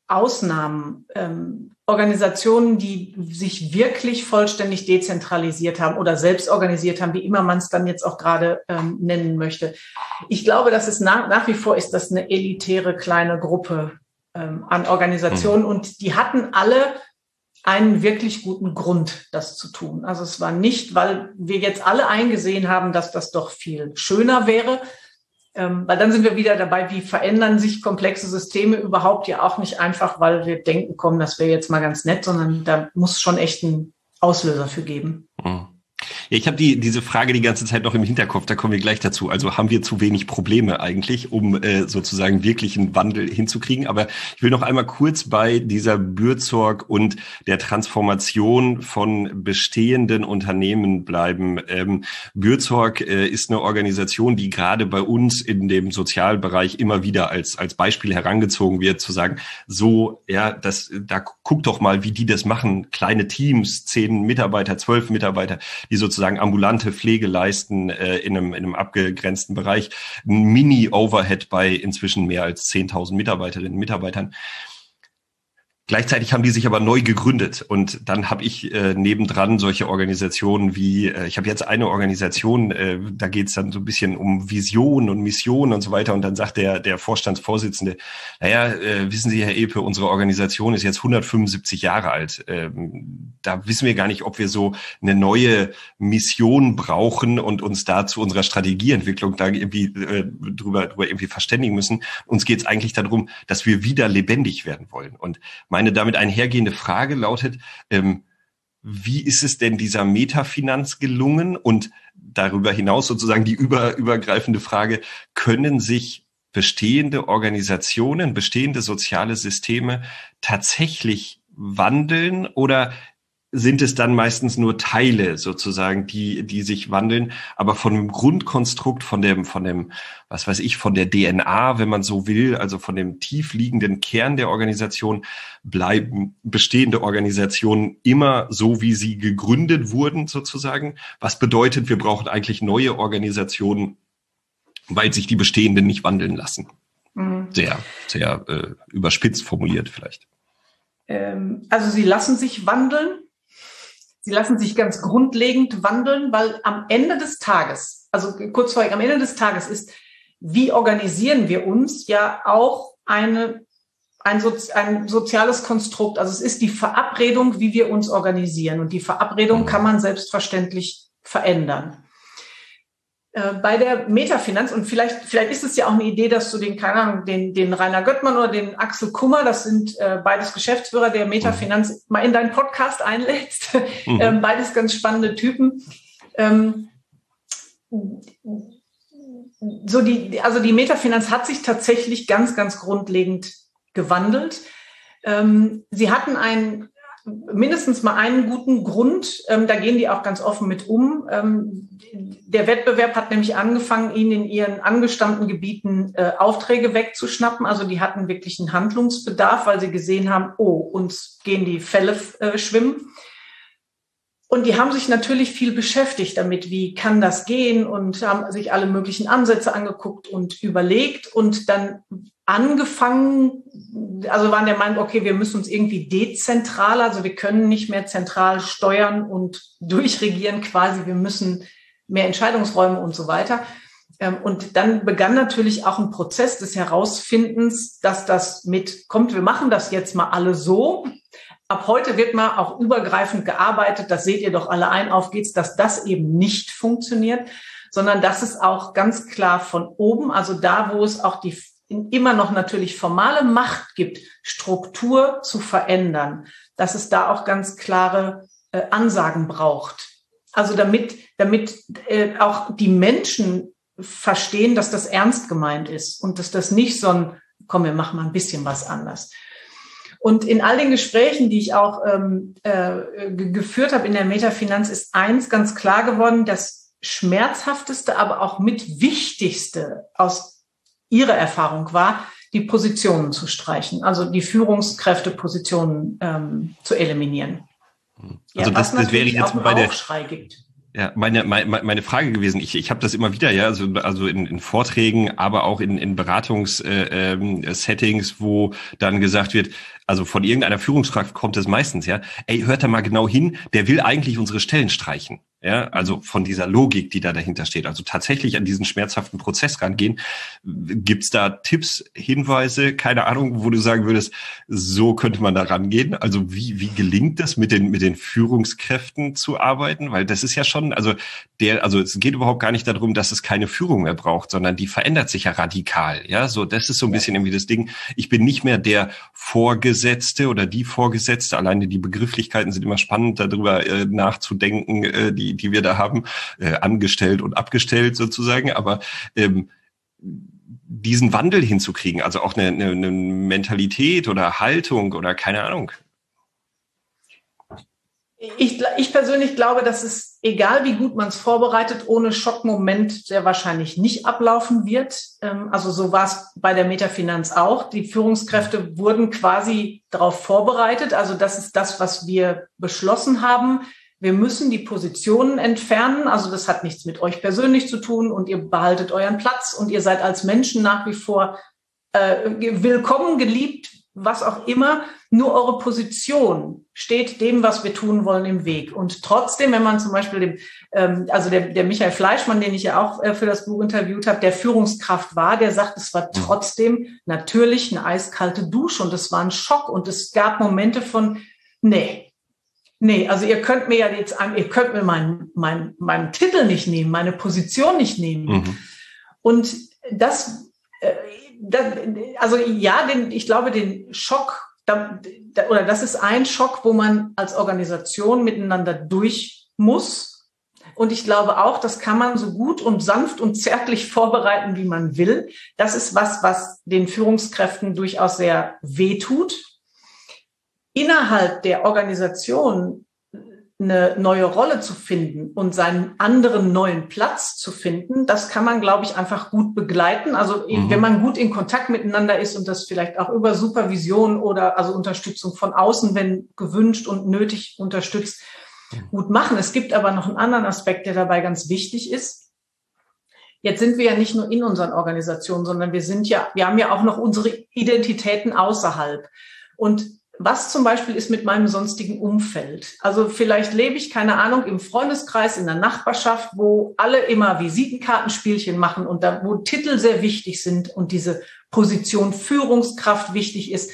Ausnahmen, ähm, Organisationen, die sich wirklich vollständig dezentralisiert haben oder selbst organisiert haben, wie immer man es dann jetzt auch gerade ähm, nennen möchte. Ich glaube, dass es nach, nach wie vor ist das eine elitäre kleine Gruppe ähm, an Organisationen mhm. und die hatten alle einen wirklich guten Grund, das zu tun. Also es war nicht, weil wir jetzt alle eingesehen haben, dass das doch viel schöner wäre, ähm, weil dann sind wir wieder dabei, wie verändern sich komplexe Systeme überhaupt ja auch nicht einfach, weil wir denken, komm, das wäre jetzt mal ganz nett, sondern da muss schon echt ein Auslöser für geben. Mhm. Ja, ich habe die, diese Frage die ganze Zeit noch im Hinterkopf, da kommen wir gleich dazu. Also haben wir zu wenig Probleme eigentlich, um äh, sozusagen wirklich einen Wandel hinzukriegen. Aber ich will noch einmal kurz bei dieser Bürzorg und der Transformation von bestehenden Unternehmen bleiben. Ähm, Bürzorg äh, ist eine Organisation, die gerade bei uns in dem Sozialbereich immer wieder als, als Beispiel herangezogen wird, zu sagen, so, ja, das, da guck doch mal, wie die das machen. Kleine Teams, zehn Mitarbeiter, zwölf Mitarbeiter, die sozusagen ambulante Pflege leisten äh, in, einem, in einem abgegrenzten Bereich. Ein Mini-Overhead bei inzwischen mehr als 10.000 Mitarbeiterinnen und Mitarbeitern. Gleichzeitig haben die sich aber neu gegründet und dann habe ich äh, nebendran solche Organisationen wie, äh, ich habe jetzt eine Organisation, äh, da geht es dann so ein bisschen um Vision und Mission und so weiter und dann sagt der, der Vorstandsvorsitzende, naja, äh, wissen Sie, Herr Epe, unsere Organisation ist jetzt 175 Jahre alt. Ähm, da wissen wir gar nicht, ob wir so eine neue Mission brauchen und uns da zu unserer Strategieentwicklung da irgendwie äh, drüber, drüber irgendwie verständigen müssen. Uns geht es eigentlich darum, dass wir wieder lebendig werden wollen und meine damit einhergehende Frage lautet, ähm, wie ist es denn dieser Metafinanz gelungen? Und darüber hinaus sozusagen die über, übergreifende Frage, können sich bestehende Organisationen, bestehende soziale Systeme tatsächlich wandeln oder sind es dann meistens nur Teile sozusagen, die, die sich wandeln, aber von dem Grundkonstrukt, von dem, von dem, was weiß ich, von der DNA, wenn man so will, also von dem tiefliegenden Kern der Organisation, bleiben bestehende Organisationen immer so, wie sie gegründet wurden sozusagen. Was bedeutet, wir brauchen eigentlich neue Organisationen, weil sich die bestehenden nicht wandeln lassen. Mhm. Sehr, sehr äh, überspitzt formuliert vielleicht. Ähm, also sie lassen sich wandeln Sie lassen sich ganz grundlegend wandeln, weil am Ende des Tages, also kurz vorher, am Ende des Tages ist, wie organisieren wir uns ja auch eine, ein, Sozi ein soziales Konstrukt. Also es ist die Verabredung, wie wir uns organisieren. Und die Verabredung kann man selbstverständlich verändern. Äh, bei der Metafinanz und vielleicht vielleicht ist es ja auch eine Idee, dass du den keine Ahnung, den den Rainer Göttmann oder den Axel Kummer, das sind äh, beides Geschäftsführer der Metafinanz, mhm. mal in deinen Podcast einlädst. Mhm. Ähm, beides ganz spannende Typen. Ähm, so die, also die Metafinanz hat sich tatsächlich ganz, ganz grundlegend gewandelt. Ähm, sie hatten ein mindestens mal einen guten Grund. Ähm, da gehen die auch ganz offen mit um. Ähm, der Wettbewerb hat nämlich angefangen, ihnen in ihren angestammten Gebieten äh, Aufträge wegzuschnappen. Also die hatten wirklich einen Handlungsbedarf, weil sie gesehen haben, oh, uns gehen die Fälle äh, schwimmen. Und die haben sich natürlich viel beschäftigt damit, wie kann das gehen und haben sich alle möglichen Ansätze angeguckt und überlegt und dann angefangen, also waren der Meinung, okay, wir müssen uns irgendwie dezentral, also wir können nicht mehr zentral steuern und durchregieren quasi, wir müssen mehr Entscheidungsräume und so weiter. Ähm, und dann begann natürlich auch ein Prozess des Herausfindens, dass das mit, kommt, wir machen das jetzt mal alle so. Ab heute wird mal auch übergreifend gearbeitet, das seht ihr doch alle ein, auf geht's, dass das eben nicht funktioniert, sondern dass es auch ganz klar von oben, also da, wo es auch die immer noch natürlich formale Macht gibt, Struktur zu verändern, dass es da auch ganz klare äh, Ansagen braucht. Also damit, damit äh, auch die Menschen verstehen, dass das ernst gemeint ist und dass das nicht so ein, komm, wir machen mal ein bisschen was anders. Und in all den Gesprächen, die ich auch ähm, äh, geführt habe in der Metafinanz, ist eins ganz klar geworden, das schmerzhafteste, aber auch mit wichtigste aus ihre Erfahrung war, die Positionen zu streichen, also die Führungskräftepositionen ähm, zu eliminieren. Also ja, das, das wäre jetzt bei der Aufschrei gibt. Ja, meine, meine, meine Frage gewesen. Ich, ich habe das immer wieder, ja, also, also in, in Vorträgen, aber auch in, in Beratungssettings, äh, ähm, wo dann gesagt wird, also von irgendeiner Führungskraft kommt es meistens, ja, ey, hört da mal genau hin, der will eigentlich unsere Stellen streichen. Ja, also von dieser Logik, die da dahinter steht. Also tatsächlich an diesen schmerzhaften Prozess rangehen. Gibt's da Tipps, Hinweise, keine Ahnung, wo du sagen würdest, so könnte man da rangehen? Also wie, wie gelingt das, mit den, mit den Führungskräften zu arbeiten? Weil das ist ja schon, also der, also es geht überhaupt gar nicht darum, dass es keine Führung mehr braucht, sondern die verändert sich ja radikal. Ja, so, das ist so ein bisschen irgendwie das Ding. Ich bin nicht mehr der Vorgesetzte oder die Vorgesetzte. Alleine die Begrifflichkeiten sind immer spannend, darüber äh, nachzudenken, äh, die die, die wir da haben, äh, angestellt und abgestellt sozusagen, aber ähm, diesen Wandel hinzukriegen, also auch eine, eine, eine Mentalität oder Haltung oder keine Ahnung. Ich, ich persönlich glaube, dass es, egal wie gut man es vorbereitet, ohne Schockmoment sehr wahrscheinlich nicht ablaufen wird. Ähm, also so war es bei der Metafinanz auch. Die Führungskräfte wurden quasi darauf vorbereitet. Also das ist das, was wir beschlossen haben. Wir müssen die Positionen entfernen. Also das hat nichts mit euch persönlich zu tun und ihr behaltet euren Platz und ihr seid als Menschen nach wie vor äh, willkommen, geliebt, was auch immer. Nur eure Position steht dem, was wir tun wollen, im Weg. Und trotzdem, wenn man zum Beispiel dem, ähm, also der, der Michael Fleischmann, den ich ja auch äh, für das Buch interviewt habe, der Führungskraft war, der sagt, es war trotzdem natürlich eine eiskalte Dusche und es war ein Schock und es gab Momente von, nee, Nee, also ihr könnt mir ja jetzt, ihr könnt mir meinen mein, meinen Titel nicht nehmen, meine Position nicht nehmen. Mhm. Und das, äh, das, also ja, den, ich glaube, den Schock, da, da, oder das ist ein Schock, wo man als Organisation miteinander durch muss. Und ich glaube auch, das kann man so gut und sanft und zärtlich vorbereiten, wie man will. Das ist was, was den Führungskräften durchaus sehr weh tut innerhalb der Organisation eine neue Rolle zu finden und seinen anderen neuen Platz zu finden, das kann man, glaube ich, einfach gut begleiten. Also mhm. wenn man gut in Kontakt miteinander ist und das vielleicht auch über Supervision oder also Unterstützung von außen, wenn gewünscht und nötig unterstützt, gut machen. Es gibt aber noch einen anderen Aspekt, der dabei ganz wichtig ist. Jetzt sind wir ja nicht nur in unseren Organisationen, sondern wir sind ja, wir haben ja auch noch unsere Identitäten außerhalb. Und was zum Beispiel ist mit meinem sonstigen Umfeld? Also vielleicht lebe ich, keine Ahnung, im Freundeskreis, in der Nachbarschaft, wo alle immer Visitenkartenspielchen machen und da, wo Titel sehr wichtig sind und diese Position Führungskraft wichtig ist.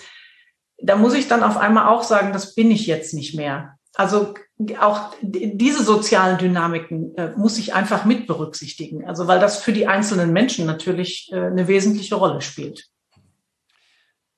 Da muss ich dann auf einmal auch sagen, das bin ich jetzt nicht mehr. Also auch diese sozialen Dynamiken äh, muss ich einfach mit berücksichtigen. Also weil das für die einzelnen Menschen natürlich äh, eine wesentliche Rolle spielt.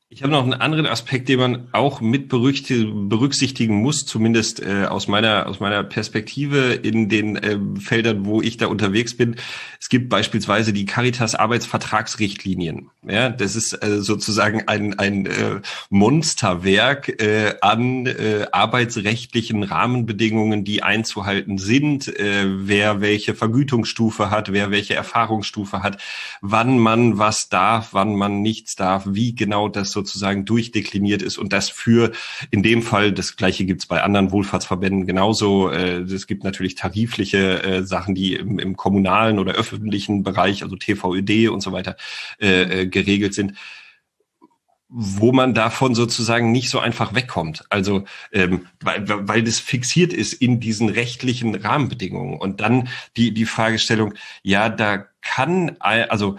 Ich habe noch einen anderen Aspekt, den man auch mit berücksichtigen muss, zumindest äh, aus meiner aus meiner Perspektive in den äh, Feldern, wo ich da unterwegs bin. Es gibt beispielsweise die Caritas Arbeitsvertragsrichtlinien. Ja, das ist äh, sozusagen ein ein äh, Monsterwerk äh, an äh, arbeitsrechtlichen Rahmenbedingungen, die einzuhalten sind, äh, wer welche Vergütungsstufe hat, wer welche Erfahrungsstufe hat, wann man was darf, wann man nichts darf, wie genau das sozusagen durchdekliniert ist und das für in dem Fall, das gleiche gibt es bei anderen Wohlfahrtsverbänden genauso. Äh, es gibt natürlich tarifliche äh, Sachen, die im, im kommunalen oder öffentlichen Bereich, also TVÖD und so weiter, äh, geregelt sind wo man davon sozusagen nicht so einfach wegkommt. Also ähm, weil, weil das fixiert ist in diesen rechtlichen Rahmenbedingungen. Und dann die, die Fragestellung, ja, da kann, also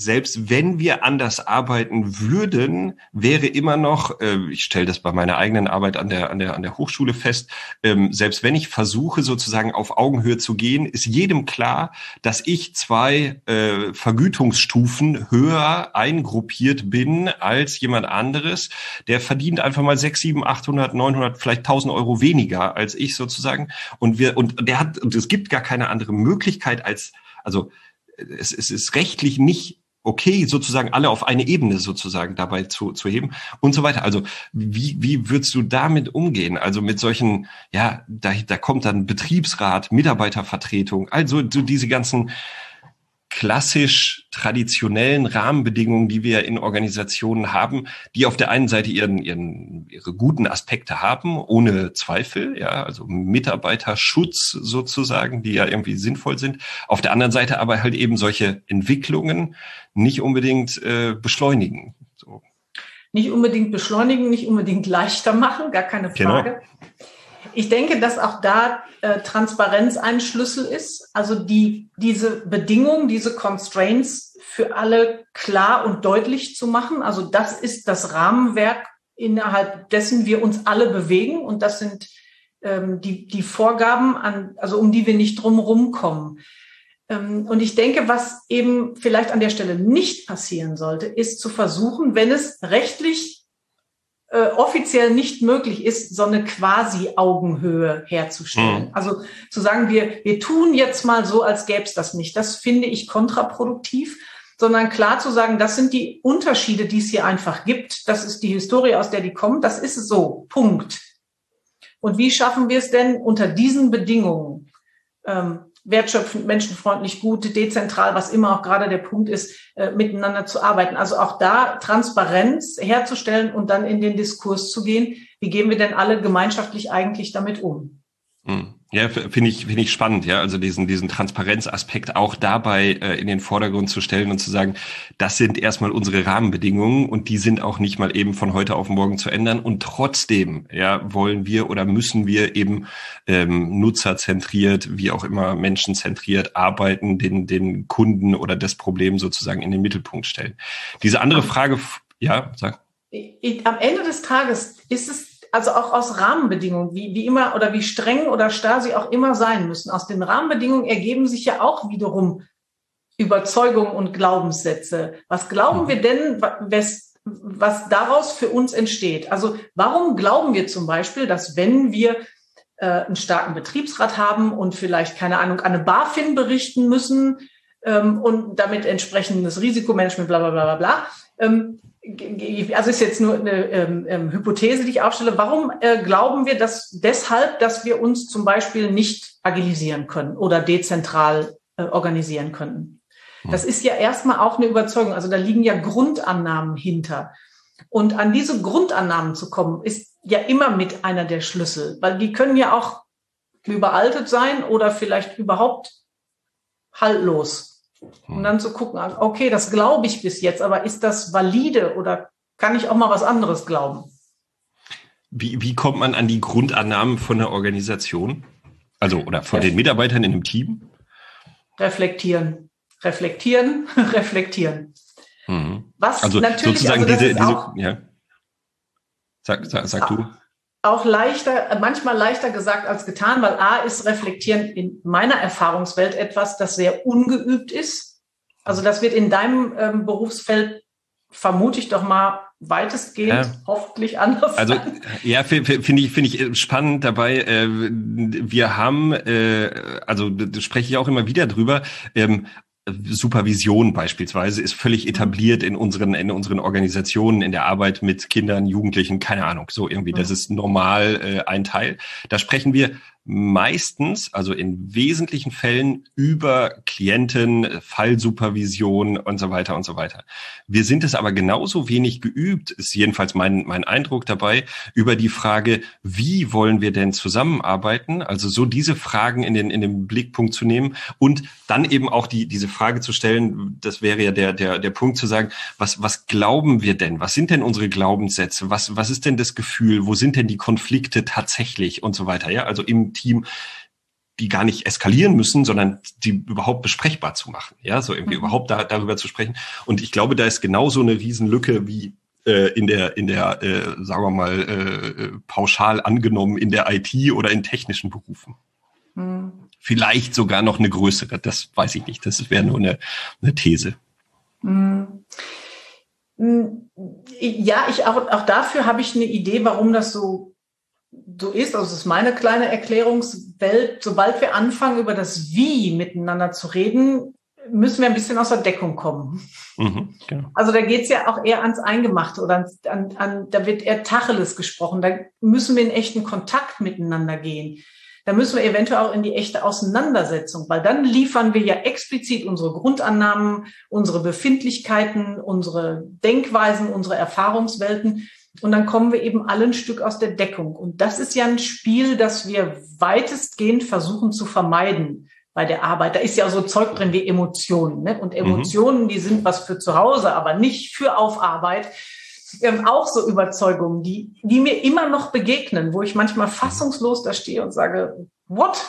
selbst wenn wir anders arbeiten würden, wäre immer noch, äh, ich stelle das bei meiner eigenen Arbeit an der, an der, an der Hochschule fest, ähm, selbst wenn ich versuche sozusagen auf Augenhöhe zu gehen, ist jedem klar, dass ich zwei äh, Vergütungsstufen höher eingruppiert bin als jemand anderes. Der verdient einfach mal sechs, sieben, 800, 900, vielleicht 1000 Euro weniger als ich sozusagen. Und wir, und der hat, und es gibt gar keine andere Möglichkeit als, also, es ist rechtlich nicht okay, sozusagen alle auf eine Ebene sozusagen dabei zu, zu heben und so weiter. Also wie, wie würdest du damit umgehen? Also mit solchen, ja, da, da kommt dann Betriebsrat, Mitarbeitervertretung, also so diese ganzen klassisch traditionellen Rahmenbedingungen, die wir in Organisationen haben, die auf der einen Seite ihren, ihren, ihre guten Aspekte haben, ohne Zweifel, ja, also Mitarbeiterschutz sozusagen, die ja irgendwie sinnvoll sind. Auf der anderen Seite aber halt eben solche Entwicklungen nicht unbedingt äh, beschleunigen. So. Nicht unbedingt beschleunigen, nicht unbedingt leichter machen, gar keine genau. Frage. Genau. Ich denke, dass auch da äh, Transparenz ein Schlüssel ist. Also die, diese Bedingungen, diese Constraints für alle klar und deutlich zu machen. Also das ist das Rahmenwerk, innerhalb dessen wir uns alle bewegen. Und das sind ähm, die, die Vorgaben, an, also um die wir nicht drumherum kommen. Ähm, und ich denke, was eben vielleicht an der Stelle nicht passieren sollte, ist zu versuchen, wenn es rechtlich äh, offiziell nicht möglich ist, so eine quasi Augenhöhe herzustellen. Mhm. Also zu sagen, wir, wir tun jetzt mal so, als gäbe es das nicht. Das finde ich kontraproduktiv, sondern klar zu sagen, das sind die Unterschiede, die es hier einfach gibt. Das ist die Historie, aus der die kommen. Das ist so. Punkt. Und wie schaffen wir es denn unter diesen Bedingungen? Ähm, wertschöpfend, menschenfreundlich, gut, dezentral, was immer auch gerade der Punkt ist, äh, miteinander zu arbeiten. Also auch da Transparenz herzustellen und dann in den Diskurs zu gehen. Wie gehen wir denn alle gemeinschaftlich eigentlich damit um? Hm. Ja, finde ich, finde ich spannend, ja, also diesen, diesen Transparenzaspekt auch dabei äh, in den Vordergrund zu stellen und zu sagen, das sind erstmal unsere Rahmenbedingungen und die sind auch nicht mal eben von heute auf morgen zu ändern und trotzdem, ja, wollen wir oder müssen wir eben ähm, nutzerzentriert, wie auch immer menschenzentriert arbeiten, den, den Kunden oder das Problem sozusagen in den Mittelpunkt stellen. Diese andere Frage, ja, sag. Am Ende des Tages ist es also auch aus Rahmenbedingungen, wie, wie immer oder wie streng oder starr sie auch immer sein müssen. Aus den Rahmenbedingungen ergeben sich ja auch wiederum Überzeugungen und Glaubenssätze. Was glauben wir denn, was, was daraus für uns entsteht? Also warum glauben wir zum Beispiel, dass wenn wir äh, einen starken Betriebsrat haben und vielleicht, keine Ahnung, an eine BaFin berichten müssen ähm, und damit entsprechendes Risikomanagement, bla bla bla bla bla, ähm, also ist jetzt nur eine ähm, ähm, Hypothese, die ich aufstelle. Warum äh, glauben wir, dass deshalb, dass wir uns zum Beispiel nicht agilisieren können oder dezentral äh, organisieren können? Hm. Das ist ja erstmal auch eine Überzeugung. Also da liegen ja Grundannahmen hinter. Und an diese Grundannahmen zu kommen, ist ja immer mit einer der Schlüssel, weil die können ja auch überaltet sein oder vielleicht überhaupt haltlos. Und dann zu gucken, okay, das glaube ich bis jetzt, aber ist das valide oder kann ich auch mal was anderes glauben? Wie, wie kommt man an die Grundannahmen von der Organisation? Also, oder von den Mitarbeitern in einem Team? Reflektieren. Reflektieren, reflektieren. Mhm. Was also natürlich, sozusagen also diese, diese, ja. Sag, sag, sag du auch leichter, manchmal leichter gesagt als getan, weil A ist Reflektieren in meiner Erfahrungswelt etwas, das sehr ungeübt ist. Also das wird in deinem ähm, Berufsfeld, vermute ich doch mal, weitestgehend ja. hoffentlich anders. Also ja, finde ich finde ich spannend dabei. Äh, wir haben, äh, also spreche ich auch immer wieder drüber. Ähm, Supervision beispielsweise ist völlig etabliert in unseren in unseren Organisationen in der Arbeit mit Kindern, Jugendlichen, keine Ahnung, so irgendwie. Das mhm. ist normal äh, ein Teil. Da sprechen wir meistens, also in wesentlichen Fällen über Klienten, Fallsupervision und so weiter und so weiter. Wir sind es aber genauso wenig geübt, ist jedenfalls mein, mein Eindruck dabei, über die Frage, wie wollen wir denn zusammenarbeiten? Also so diese Fragen in den, in den Blickpunkt zu nehmen und dann eben auch die, diese Frage zu stellen, das wäre ja der, der, der Punkt zu sagen, was, was glauben wir denn? Was sind denn unsere Glaubenssätze? Was, was ist denn das Gefühl? Wo sind denn die Konflikte tatsächlich und so weiter? Ja, also im Team die gar nicht eskalieren müssen, sondern die überhaupt besprechbar zu machen. Ja, so irgendwie mhm. überhaupt da, darüber zu sprechen. Und ich glaube, da ist genauso eine Riesenlücke wie äh, in der, in der, äh, sagen wir mal, äh, pauschal angenommen in der IT oder in technischen Berufen. Mhm. Vielleicht sogar noch eine größere, das weiß ich nicht. Das wäre nur eine, eine These. Mhm. Ja, ich auch, auch dafür habe ich eine Idee, warum das so so ist, also das ist meine kleine Erklärungswelt, sobald wir anfangen, über das Wie miteinander zu reden, müssen wir ein bisschen aus der Deckung kommen. Mhm, genau. Also da geht's ja auch eher ans Eingemachte oder an, an, da wird eher Tacheles gesprochen. Da müssen wir in echten Kontakt miteinander gehen. Da müssen wir eventuell auch in die echte Auseinandersetzung, weil dann liefern wir ja explizit unsere Grundannahmen, unsere Befindlichkeiten, unsere Denkweisen, unsere Erfahrungswelten. Und dann kommen wir eben alle ein Stück aus der Deckung. Und das ist ja ein Spiel, das wir weitestgehend versuchen zu vermeiden bei der Arbeit. Da ist ja so Zeug drin wie Emotionen. Ne? Und Emotionen, mhm. die sind was für zu Hause, aber nicht für auf Arbeit. Ähm, auch so Überzeugungen, die, die mir immer noch begegnen, wo ich manchmal fassungslos da stehe und sage, what?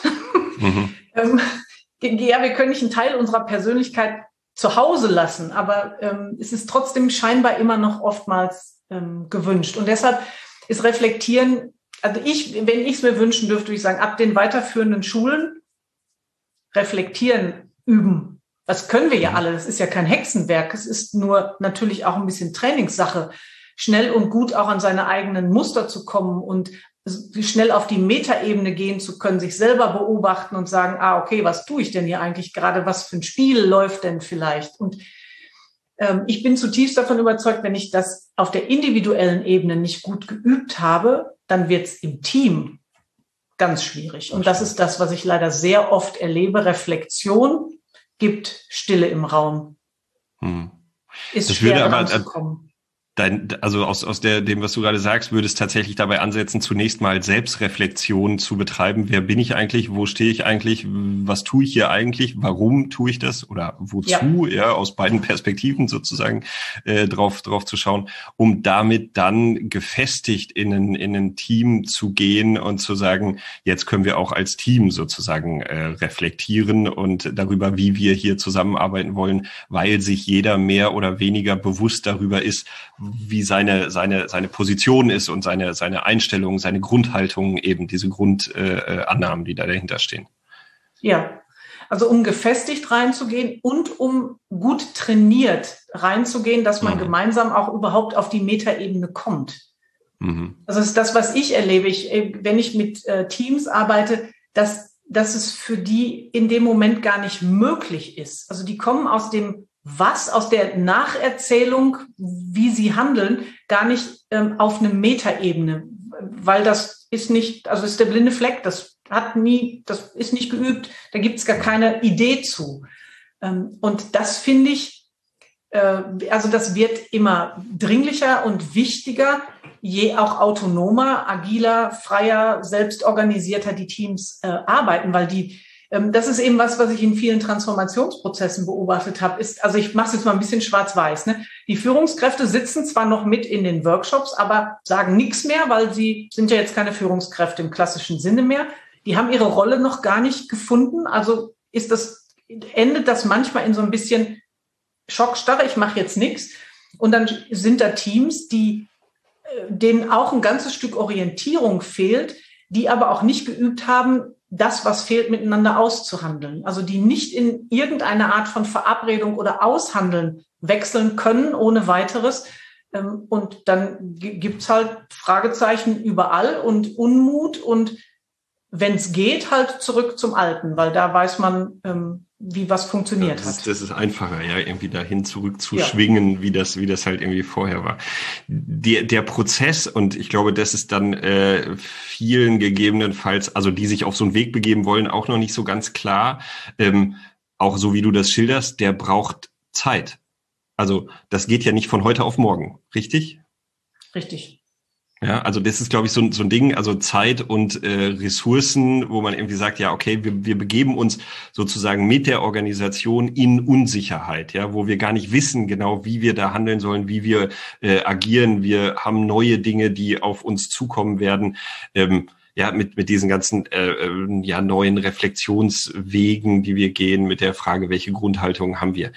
Mhm. ähm, ja, wir können nicht einen Teil unserer Persönlichkeit zu Hause lassen, aber ähm, es ist trotzdem scheinbar immer noch oftmals ähm, gewünscht. Und deshalb ist Reflektieren, also ich, wenn ich es mir wünschen dürfte, würde ich sagen, ab den weiterführenden Schulen reflektieren, üben. Das können wir ja mhm. alle. Das ist ja kein Hexenwerk. Es ist nur natürlich auch ein bisschen Trainingssache, schnell und gut auch an seine eigenen Muster zu kommen und schnell auf die Metaebene gehen zu können, sich selber beobachten und sagen, ah, okay, was tue ich denn hier eigentlich gerade? Was für ein Spiel läuft denn vielleicht? Und ich bin zutiefst davon überzeugt, wenn ich das auf der individuellen Ebene nicht gut geübt habe, dann wird es im Team ganz schwierig. Und das ist das, was ich leider sehr oft erlebe. Reflexion gibt Stille im Raum. Hm. Ist das schwer würde aber, dein, also aus, aus der, dem, was du gerade sagst, würde es tatsächlich dabei ansetzen, zunächst mal Selbstreflexion zu betreiben. Wer bin ich eigentlich? Wo stehe ich eigentlich? Was tue ich hier eigentlich? Warum tue ich das? Oder wozu? Ja, ja aus beiden Perspektiven sozusagen äh, drauf, drauf zu schauen, um damit dann gefestigt in ein, in ein Team zu gehen und zu sagen, jetzt können wir auch als Team sozusagen äh, reflektieren und darüber, wie wir hier zusammenarbeiten wollen, weil sich jeder mehr oder weniger bewusst darüber ist, wie seine, seine, seine Position ist und seine, seine Einstellung, seine Grundhaltung, eben diese Grundannahmen, äh, die da dahinter stehen. Ja, also um gefestigt reinzugehen und um gut trainiert reinzugehen, dass man mhm. gemeinsam auch überhaupt auf die Metaebene kommt. Mhm. Also das ist das, was ich erlebe. Ich, äh, wenn ich mit äh, Teams arbeite, dass, dass es für die in dem Moment gar nicht möglich ist. Also die kommen aus dem was aus der Nacherzählung, wie sie handeln, gar nicht ähm, auf eine Metaebene, weil das ist nicht, also ist der blinde Fleck, das hat nie, das ist nicht geübt, da gibt es gar keine Idee zu. Ähm, und das finde ich, äh, also das wird immer dringlicher und wichtiger, je auch autonomer, agiler, freier, selbstorganisierter die Teams äh, arbeiten, weil die das ist eben was, was ich in vielen Transformationsprozessen beobachtet habe. Ist, also ich mache es jetzt mal ein bisschen schwarz-weiß. Ne? Die Führungskräfte sitzen zwar noch mit in den Workshops, aber sagen nichts mehr, weil sie sind ja jetzt keine Führungskräfte im klassischen Sinne mehr. Die haben ihre Rolle noch gar nicht gefunden. Also ist das, endet das manchmal in so ein bisschen Schockstarre, ich mache jetzt nichts. Und dann sind da Teams, die äh, denen auch ein ganzes Stück Orientierung fehlt, die aber auch nicht geübt haben, das, was fehlt, miteinander auszuhandeln. Also die nicht in irgendeine Art von Verabredung oder Aushandeln wechseln können ohne weiteres, Ähm, und dann gibt's halt Fragezeichen überall und Unmut und wenn es geht, halt zurück zum Alten, weil da weiß man, ähm, wie was funktioniert ja, das hat. Ist, das ist einfacher, ja, irgendwie dahin zurückzuschwingen, ja. wie das, wie das halt irgendwie vorher war. Der, der Prozess, und ich glaube, das ist dann äh, vielen gegebenenfalls, also die sich auf so einen Weg begeben wollen, auch noch nicht so ganz klar. Ähm, auch so wie du das schilderst, der braucht Zeit. Also das geht ja nicht von heute auf morgen, richtig? Richtig. Ja, also das ist, glaube ich, so, so ein Ding, also Zeit und äh, Ressourcen, wo man irgendwie sagt, ja, okay, wir, wir begeben uns sozusagen mit der Organisation in Unsicherheit, ja, wo wir gar nicht wissen genau, wie wir da handeln sollen, wie wir äh, agieren. Wir haben neue Dinge, die auf uns zukommen werden. Ähm, ja, mit, mit diesen ganzen äh, äh ja, neuen Reflexionswegen, die wir gehen, mit der Frage, welche Grundhaltung haben wir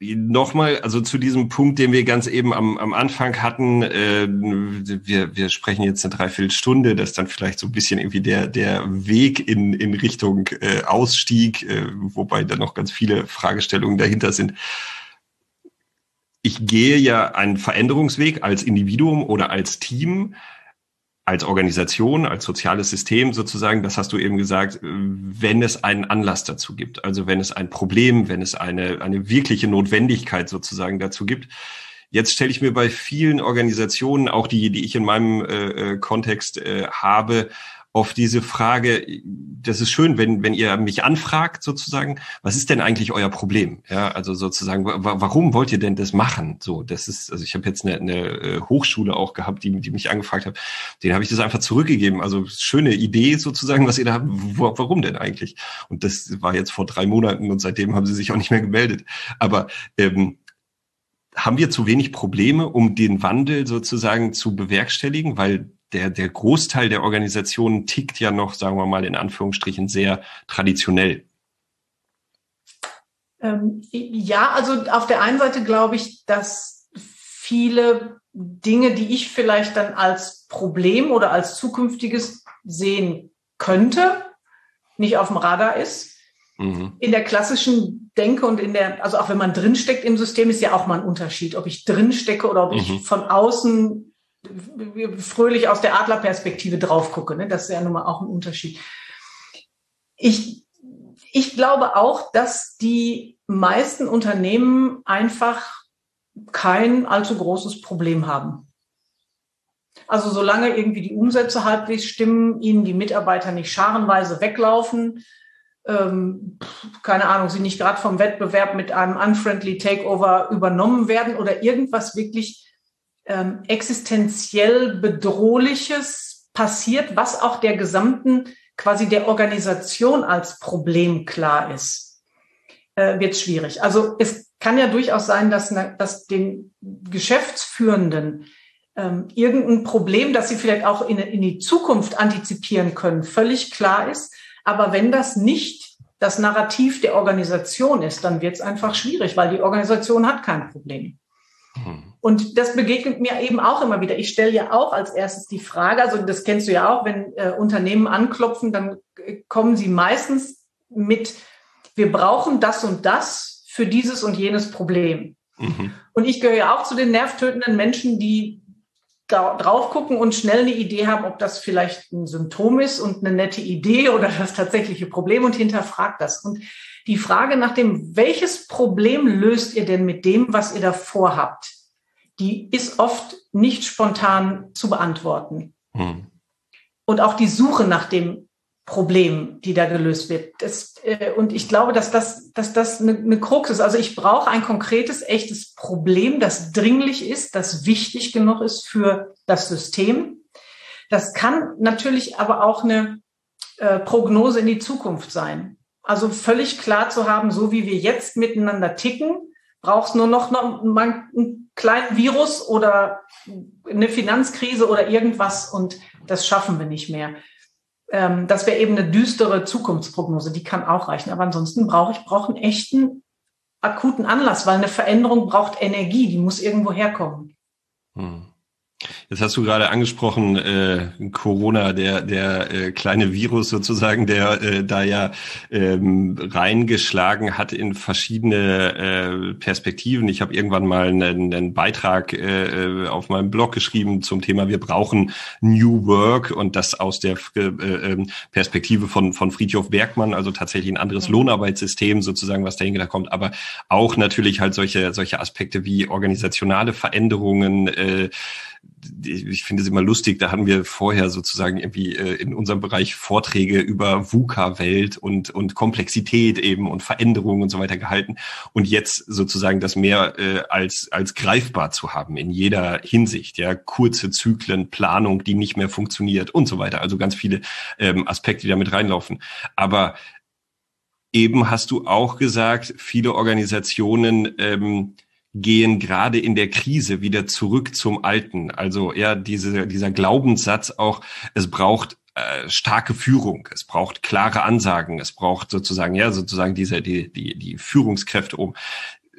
nochmal, also zu diesem Punkt, den wir ganz eben am, am Anfang hatten, äh, wir, wir sprechen jetzt eine Dreiviertelstunde, das ist dann vielleicht so ein bisschen irgendwie der, der Weg in, in Richtung äh, Ausstieg, äh, wobei da noch ganz viele Fragestellungen dahinter sind. Ich gehe ja einen Veränderungsweg als Individuum oder als Team als Organisation, als soziales System sozusagen, das hast du eben gesagt, wenn es einen Anlass dazu gibt, also wenn es ein Problem, wenn es eine, eine wirkliche Notwendigkeit sozusagen dazu gibt. Jetzt stelle ich mir bei vielen Organisationen, auch die, die ich in meinem äh, äh Kontext äh, habe, auf diese Frage, das ist schön, wenn, wenn ihr mich anfragt sozusagen, was ist denn eigentlich euer Problem? Ja, also sozusagen, warum wollt ihr denn das machen? So, das ist, also ich habe jetzt eine, eine äh, Hochschule auch gehabt, die, die mich angefragt hat, den habe ich das einfach zurückgegeben. Also schöne Idee sozusagen, was ihr da habt, warum denn eigentlich? Und das war jetzt vor drei Monaten und seitdem haben sie sich auch nicht mehr gemeldet. Aber ähm, haben wir zu wenig Probleme, um den Wandel sozusagen zu bewerkstelligen, weil der, der Großteil der Organisationen tickt ja noch, sagen wir mal in Anführungsstrichen, sehr traditionell. Ähm, ja, also auf der einen Seite glaube ich, dass viele Dinge, die ich vielleicht dann als Problem oder als zukünftiges sehen könnte, nicht auf dem Radar ist. Mhm. In der klassischen Denke und in der, also auch wenn man drinsteckt im System, ist ja auch mal ein Unterschied, ob ich drinstecke oder ob mhm. ich von außen fröhlich aus der Adlerperspektive drauf gucke. Ne? Das ist ja nun mal auch ein Unterschied. Ich, ich glaube auch, dass die meisten Unternehmen einfach kein allzu großes Problem haben. Also solange irgendwie die Umsätze halbwegs stimmen, ihnen die Mitarbeiter nicht scharenweise weglaufen, ähm, keine Ahnung, sie nicht gerade vom Wettbewerb mit einem unfriendly Takeover übernommen werden oder irgendwas wirklich ähm, existenziell bedrohliches passiert, was auch der gesamten quasi der Organisation als Problem klar ist, äh, wird schwierig. Also es kann ja durchaus sein, dass, dass den Geschäftsführenden ähm, irgendein Problem, das sie vielleicht auch in, in die Zukunft antizipieren können, völlig klar ist. Aber wenn das nicht das Narrativ der Organisation ist, dann wird es einfach schwierig, weil die Organisation hat kein Problem. Mhm. Und das begegnet mir eben auch immer wieder. Ich stelle ja auch als erstes die Frage, also das kennst du ja auch, wenn äh, Unternehmen anklopfen, dann äh, kommen sie meistens mit, wir brauchen das und das für dieses und jenes Problem. Mhm. Und ich gehöre ja auch zu den nervtötenden Menschen, die da drauf gucken und schnell eine Idee haben, ob das vielleicht ein Symptom ist und eine nette Idee oder das tatsächliche Problem und hinterfragt das. Und die Frage nach dem, welches Problem löst ihr denn mit dem, was ihr da vorhabt? Die ist oft nicht spontan zu beantworten. Hm. Und auch die Suche nach dem Problem, die da gelöst wird. Das, äh, und ich glaube, dass das, dass das eine, eine Krux ist. Also ich brauche ein konkretes, echtes Problem, das dringlich ist, das wichtig genug ist für das System. Das kann natürlich aber auch eine äh, Prognose in die Zukunft sein. Also völlig klar zu haben, so wie wir jetzt miteinander ticken, brauchst nur noch, noch mal einen kleinen Virus oder eine Finanzkrise oder irgendwas und das schaffen wir nicht mehr. Ähm, das wäre eben eine düstere Zukunftsprognose, die kann auch reichen. Aber ansonsten brauche ich brauche einen echten akuten Anlass, weil eine Veränderung braucht Energie, die muss irgendwo herkommen. Hm. Jetzt hast du gerade angesprochen, äh, Corona, der, der äh, kleine Virus sozusagen, der äh, da ja ähm, reingeschlagen hat in verschiedene äh, Perspektiven. Ich habe irgendwann mal einen, einen Beitrag äh, auf meinem Blog geschrieben zum Thema, wir brauchen New Work und das aus der äh, ähm, Perspektive von, von Friedhof Bergmann, also tatsächlich ein anderes Lohnarbeitssystem sozusagen, was dahinter kommt, aber auch natürlich halt solche, solche Aspekte wie organisationale Veränderungen, äh, ich finde es immer lustig, da hatten wir vorher sozusagen irgendwie äh, in unserem Bereich Vorträge über VUCA-Welt und, und Komplexität eben und Veränderungen und so weiter gehalten. Und jetzt sozusagen das mehr äh, als, als greifbar zu haben in jeder Hinsicht, ja, kurze Zyklen, Planung, die nicht mehr funktioniert und so weiter. Also ganz viele ähm, Aspekte, die da mit reinlaufen. Aber eben hast du auch gesagt, viele Organisationen ähm, gehen gerade in der Krise wieder zurück zum Alten. Also ja, diese, dieser Glaubenssatz auch, es braucht äh, starke Führung, es braucht klare Ansagen, es braucht sozusagen, ja, sozusagen diese, die, die, die Führungskräfte um.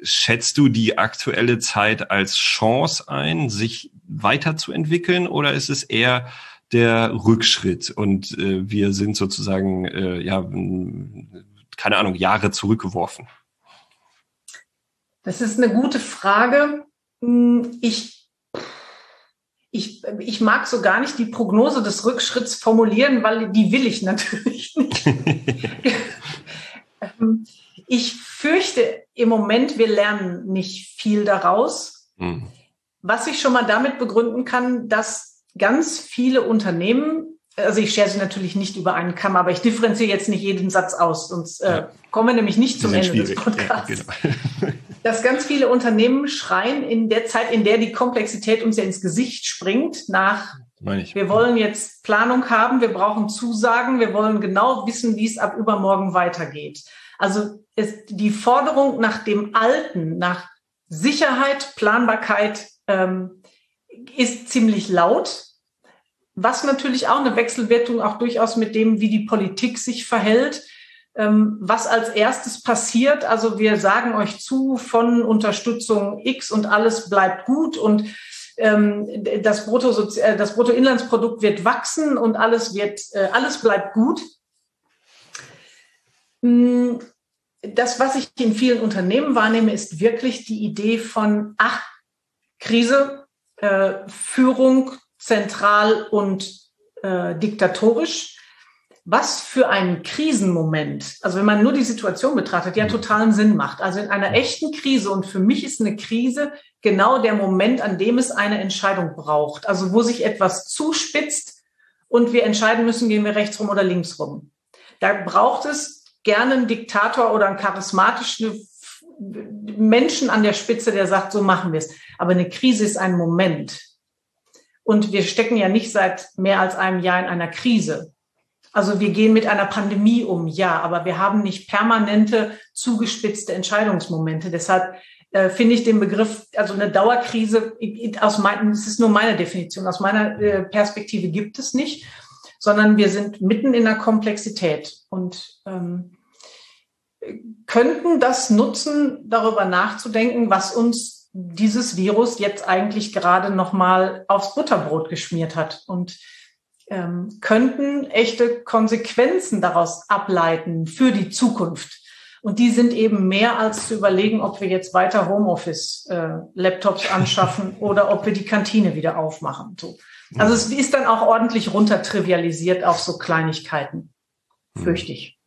Schätzt du die aktuelle Zeit als Chance ein, sich weiterzuentwickeln oder ist es eher der Rückschritt und äh, wir sind sozusagen, äh, ja, keine Ahnung, Jahre zurückgeworfen? Das ist eine gute Frage. Hm, ich, ich, ich mag so gar nicht die Prognose des Rückschritts formulieren, weil die will ich natürlich nicht. Ähm, ich fürchte im Moment, wir lernen nicht viel daraus. Mhm. Was ich schon mal damit begründen kann, dass ganz viele Unternehmen, also ich schere sie natürlich nicht über einen Kamm, aber ich differenziere jetzt nicht jeden Satz aus, sonst äh, ja. kommen wir nämlich nicht zum Ende schwierig. des Podcasts. Ja, genau. dass ganz viele Unternehmen schreien in der Zeit, in der die Komplexität uns ja ins Gesicht springt, nach, wir wollen jetzt Planung haben, wir brauchen Zusagen, wir wollen genau wissen, wie es ab übermorgen weitergeht. Also ist die Forderung nach dem Alten, nach Sicherheit, Planbarkeit ähm, ist ziemlich laut, was natürlich auch eine Wechselwirkung auch durchaus mit dem, wie die Politik sich verhält, was als erstes passiert. Also wir sagen euch zu von Unterstützung X und alles bleibt gut und ähm, das, Brutto, äh, das Bruttoinlandsprodukt wird wachsen und alles wird, äh, alles bleibt gut. Hm, das, was ich in vielen Unternehmen wahrnehme, ist wirklich die Idee von, ach, Krise, äh, Führung zentral und äh, diktatorisch was für ein Krisenmoment, also wenn man nur die Situation betrachtet, ja mhm. totalen Sinn macht. Also in einer echten Krise und für mich ist eine Krise genau der Moment, an dem es eine Entscheidung braucht. Also wo sich etwas zuspitzt und wir entscheiden müssen, gehen wir rechts rum oder links rum. Da braucht es gerne einen Diktator oder einen charismatischen Menschen an der Spitze, der sagt, so machen wir es. Aber eine Krise ist ein Moment. Und wir stecken ja nicht seit mehr als einem Jahr in einer Krise. Also wir gehen mit einer Pandemie um, ja, aber wir haben nicht permanente zugespitzte Entscheidungsmomente. Deshalb äh, finde ich den Begriff, also eine Dauerkrise, aus meinem, das ist nur meine Definition, aus meiner äh, Perspektive gibt es nicht, sondern wir sind mitten in der Komplexität und ähm, könnten das nutzen, darüber nachzudenken, was uns dieses Virus jetzt eigentlich gerade nochmal aufs Butterbrot geschmiert hat. Und ähm, könnten echte Konsequenzen daraus ableiten für die Zukunft. Und die sind eben mehr als zu überlegen, ob wir jetzt weiter Homeoffice-Laptops äh, anschaffen oder ob wir die Kantine wieder aufmachen. So. Also es ist dann auch ordentlich runtertrivialisiert auf so Kleinigkeiten, fürchte ich.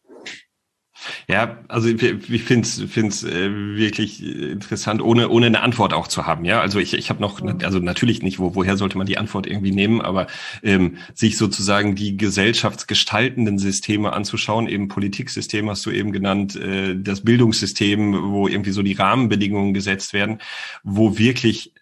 Ja, also ich, ich finde es find's, äh, wirklich interessant, ohne, ohne eine Antwort auch zu haben. Ja, also ich, ich habe noch, also natürlich nicht, wo, woher sollte man die Antwort irgendwie nehmen, aber ähm, sich sozusagen die gesellschaftsgestaltenden Systeme anzuschauen, eben Politiksystem hast du eben genannt, äh, das Bildungssystem, wo irgendwie so die Rahmenbedingungen gesetzt werden, wo wirklich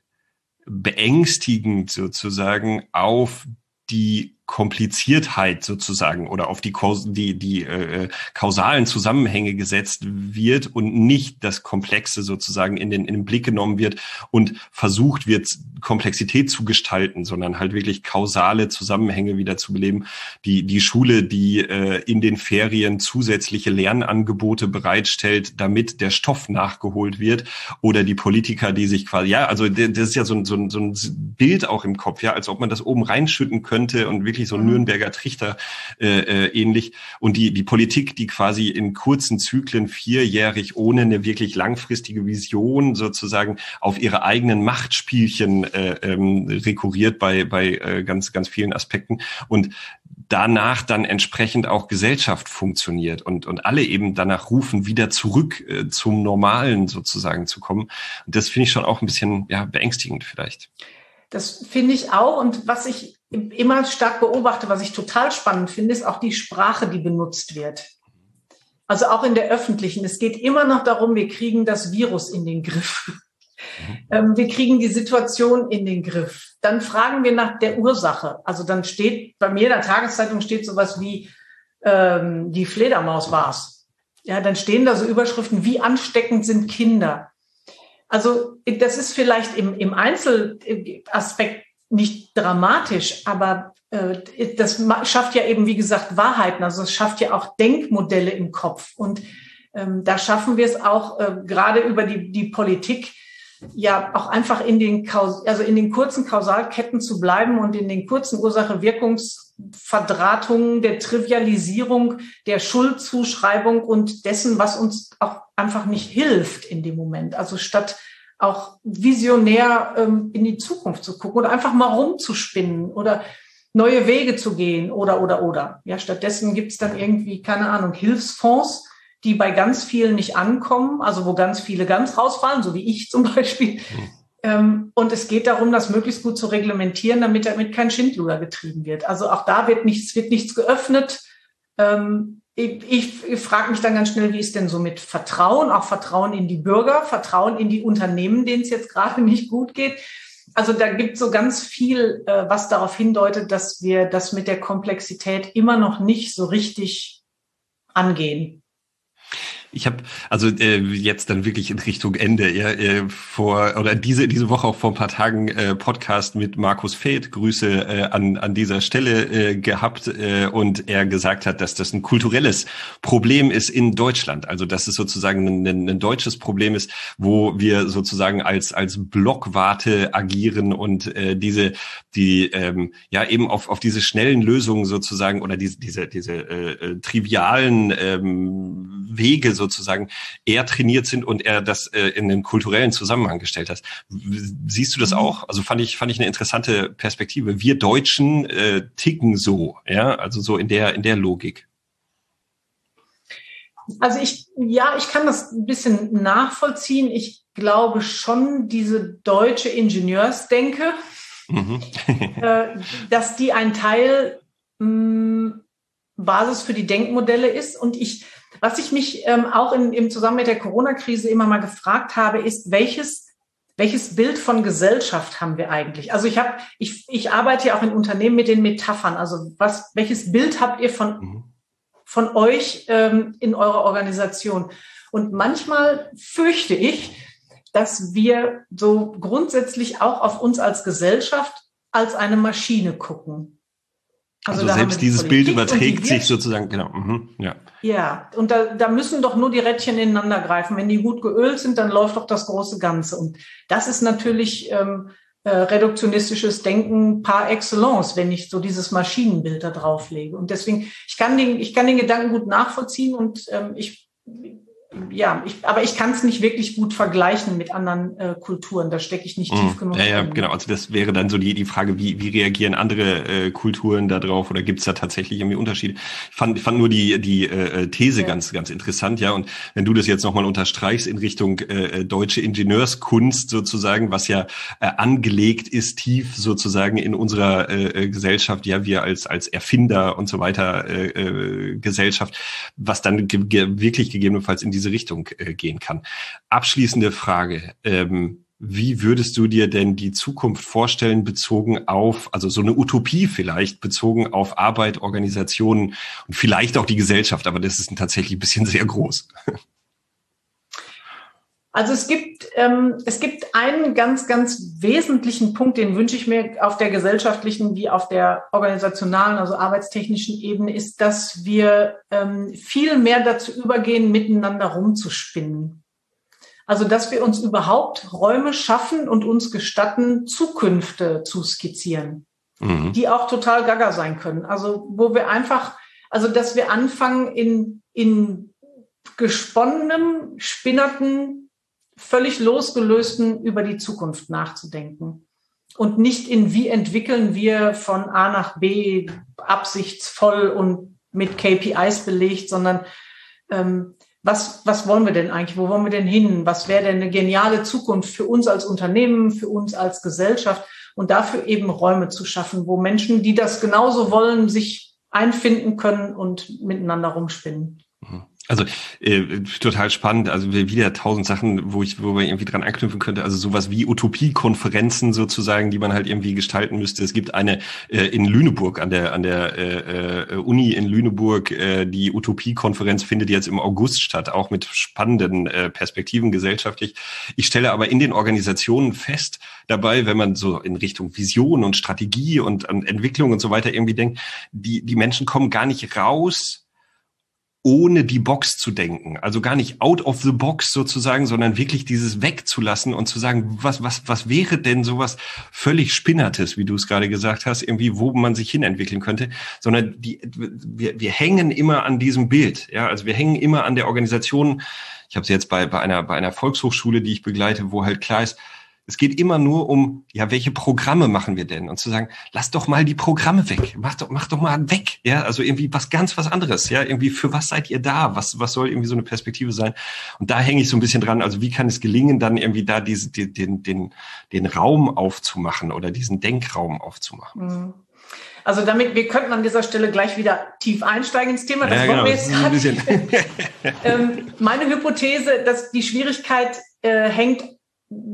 beängstigend sozusagen auf die Kompliziertheit sozusagen oder auf die, die, die äh, kausalen Zusammenhänge gesetzt wird und nicht das Komplexe sozusagen in den, in den Blick genommen wird und versucht wird, Komplexität zu gestalten, sondern halt wirklich kausale Zusammenhänge wieder zu beleben. Die, die Schule, die äh, in den Ferien zusätzliche Lernangebote bereitstellt, damit der Stoff nachgeholt wird oder die Politiker, die sich quasi, ja, also das ist ja so ein, so ein, so ein Bild auch im Kopf, ja, als ob man das oben reinschütten könnte und wirklich so ein mhm. Nürnberger Trichter äh, äh, ähnlich. Und die, die Politik, die quasi in kurzen Zyklen vierjährig ohne eine wirklich langfristige Vision sozusagen auf ihre eigenen Machtspielchen äh, ähm, rekurriert bei, bei äh, ganz, ganz vielen Aspekten. Und danach dann entsprechend auch Gesellschaft funktioniert und, und alle eben danach rufen, wieder zurück äh, zum Normalen sozusagen zu kommen. Und das finde ich schon auch ein bisschen ja, beängstigend vielleicht. Das finde ich auch. Und was ich immer stark beobachte, was ich total spannend finde, ist auch die Sprache, die benutzt wird. Also auch in der öffentlichen. Es geht immer noch darum, wir kriegen das Virus in den Griff. Mhm. Ähm, wir kriegen die Situation in den Griff. Dann fragen wir nach der Ursache. Also dann steht bei mir in der Tageszeitung steht sowas wie ähm, die Fledermaus war's. Ja, dann stehen da so Überschriften, wie ansteckend sind Kinder. Also das ist vielleicht im, im Einzelaspekt nicht dramatisch, aber äh, das schafft ja eben, wie gesagt, Wahrheiten. Also es schafft ja auch Denkmodelle im Kopf. Und ähm, da schaffen wir es auch äh, gerade über die, die Politik, ja auch einfach in den, also in den kurzen Kausalketten zu bleiben und in den kurzen Ursache-Wirkungsverdratungen der Trivialisierung, der Schuldzuschreibung und dessen, was uns auch einfach nicht hilft in dem Moment. Also statt auch visionär ähm, in die Zukunft zu gucken oder einfach mal rumzuspinnen oder neue Wege zu gehen oder oder oder. Ja, stattdessen gibt's dann irgendwie, keine Ahnung, Hilfsfonds, die bei ganz vielen nicht ankommen, also wo ganz viele ganz rausfallen, so wie ich zum Beispiel. Mhm. Und es geht darum, das möglichst gut zu reglementieren, damit damit kein Schindluder getrieben wird. Also auch da wird nichts, wird nichts geöffnet. Ähm, ich, ich, frage mich dann ganz schnell, wie ist denn so mit Vertrauen, auch Vertrauen in die Bürger, Vertrauen in die Unternehmen, denen es jetzt gerade nicht gut geht. Also da gibt so ganz viel, äh, was darauf hindeutet, dass wir das mit der Komplexität immer noch nicht so richtig angehen. Ich habe also äh, jetzt dann wirklich in Richtung Ende ja, äh, vor oder diese diese Woche auch vor ein paar Tagen äh, Podcast mit Markus Feld Grüße äh, an an dieser Stelle äh, gehabt äh, und er gesagt hat, dass das ein kulturelles Problem ist in Deutschland. Also dass es sozusagen ein, ein, ein deutsches Problem ist, wo wir sozusagen als als Blockwarte agieren und äh, diese die ähm, ja eben auf auf diese schnellen Lösungen sozusagen oder diese diese diese äh, äh trivialen ähm, Wege sozusagen eher trainiert sind und er das äh, in den kulturellen Zusammenhang gestellt hat. Siehst du das mhm. auch? Also fand ich fand ich eine interessante Perspektive. Wir Deutschen äh, ticken so, ja, also so in der in der Logik. Also ich ja, ich kann das ein bisschen nachvollziehen. Ich glaube schon diese deutsche Ingenieursdenke, mhm. äh, dass die ein Teil mh, mm, Basis für die Denkmodelle ist und ich was ich mich ähm, auch in, im Zusammenhang mit der Corona-Krise immer mal gefragt habe, ist, welches welches Bild von Gesellschaft haben wir eigentlich? Also ich habe, ich, ich arbeite ja auch in Unternehmen mit den Metaphern. Also was, welches Bild habt ihr von mhm. von euch ähm, in eurer Organisation? Und manchmal fürchte ich, dass wir so grundsätzlich auch auf uns als Gesellschaft als eine Maschine gucken. Also, also selbst dieses Bild überträgt sich sozusagen, genau. Mhm, ja. ja, und da, da müssen doch nur die Rädchen ineinander greifen. Wenn die gut geölt sind, dann läuft doch das große Ganze. Und das ist natürlich ähm, äh, reduktionistisches Denken par excellence, wenn ich so dieses Maschinenbild da drauflege. Und deswegen, ich kann den, ich kann den Gedanken gut nachvollziehen und ähm, ich ja, ich, aber ich kann es nicht wirklich gut vergleichen mit anderen äh, Kulturen. Da stecke ich nicht mhm. tief genug. Ja, ja, genau. Also das wäre dann so die, die Frage, wie, wie reagieren andere äh, Kulturen da drauf oder gibt es da tatsächlich irgendwie Unterschiede? Ich fand, ich fand nur die, die äh, These ja. ganz, ganz interessant, ja. Und wenn du das jetzt nochmal unterstreichst in Richtung äh, äh, deutsche Ingenieurskunst sozusagen, was ja äh, angelegt ist, tief sozusagen in unserer äh, äh Gesellschaft, ja, wir als, als Erfinder und so weiter äh, äh, Gesellschaft, was dann ge ge wirklich gegebenenfalls in diese Richtung äh, gehen kann. Abschließende Frage. Ähm, wie würdest du dir denn die Zukunft vorstellen, bezogen auf, also so eine Utopie vielleicht, bezogen auf Arbeit, Organisationen und vielleicht auch die Gesellschaft, aber das ist tatsächlich ein bisschen sehr groß. Also es gibt, ähm, es gibt einen ganz, ganz wesentlichen Punkt, den wünsche ich mir auf der gesellschaftlichen wie auf der organisationalen, also arbeitstechnischen Ebene, ist, dass wir ähm, viel mehr dazu übergehen, miteinander rumzuspinnen. Also, dass wir uns überhaupt Räume schaffen und uns gestatten, Zukünfte zu skizzieren, mhm. die auch total gaga sein können. Also, wo wir einfach, also, dass wir anfangen, in, in gesponnenem, spinnerten, völlig losgelösten über die Zukunft nachzudenken. Und nicht in, wie entwickeln wir von A nach B absichtsvoll und mit KPIs belegt, sondern ähm, was, was wollen wir denn eigentlich? Wo wollen wir denn hin? Was wäre denn eine geniale Zukunft für uns als Unternehmen, für uns als Gesellschaft? Und dafür eben Räume zu schaffen, wo Menschen, die das genauso wollen, sich einfinden können und miteinander rumspinnen. Also äh, total spannend. Also wieder tausend Sachen, wo ich, wo man irgendwie dran anknüpfen könnte. Also sowas wie Utopiekonferenzen sozusagen, die man halt irgendwie gestalten müsste. Es gibt eine äh, in Lüneburg an der an der äh, äh, Uni in Lüneburg. Äh, die Utopiekonferenz findet jetzt im August statt, auch mit spannenden äh, Perspektiven gesellschaftlich. Ich stelle aber in den Organisationen fest dabei, wenn man so in Richtung Vision und Strategie und, und Entwicklung und so weiter irgendwie denkt, die die Menschen kommen gar nicht raus ohne die Box zu denken. Also gar nicht out of the box sozusagen, sondern wirklich dieses wegzulassen und zu sagen, was, was, was wäre denn sowas völlig Spinnertes, wie du es gerade gesagt hast, irgendwie, wo man sich hinentwickeln könnte, sondern die, wir, wir hängen immer an diesem Bild. Ja, also wir hängen immer an der Organisation. Ich habe es jetzt bei, bei einer, bei einer Volkshochschule, die ich begleite, wo halt klar ist, es geht immer nur um, ja, welche Programme machen wir denn? Und zu sagen, lass doch mal die Programme weg. Mach doch, mach doch mal weg. Ja, also irgendwie was ganz was anderes. Ja, irgendwie für was seid ihr da? Was, was soll irgendwie so eine Perspektive sein? Und da hänge ich so ein bisschen dran. Also wie kann es gelingen, dann irgendwie da diese, den, den, den, den Raum aufzumachen oder diesen Denkraum aufzumachen? Mhm. Also damit, wir könnten an dieser Stelle gleich wieder tief einsteigen ins Thema. Das ja, genau, wir jetzt das ähm, Meine Hypothese, dass die Schwierigkeit äh, hängt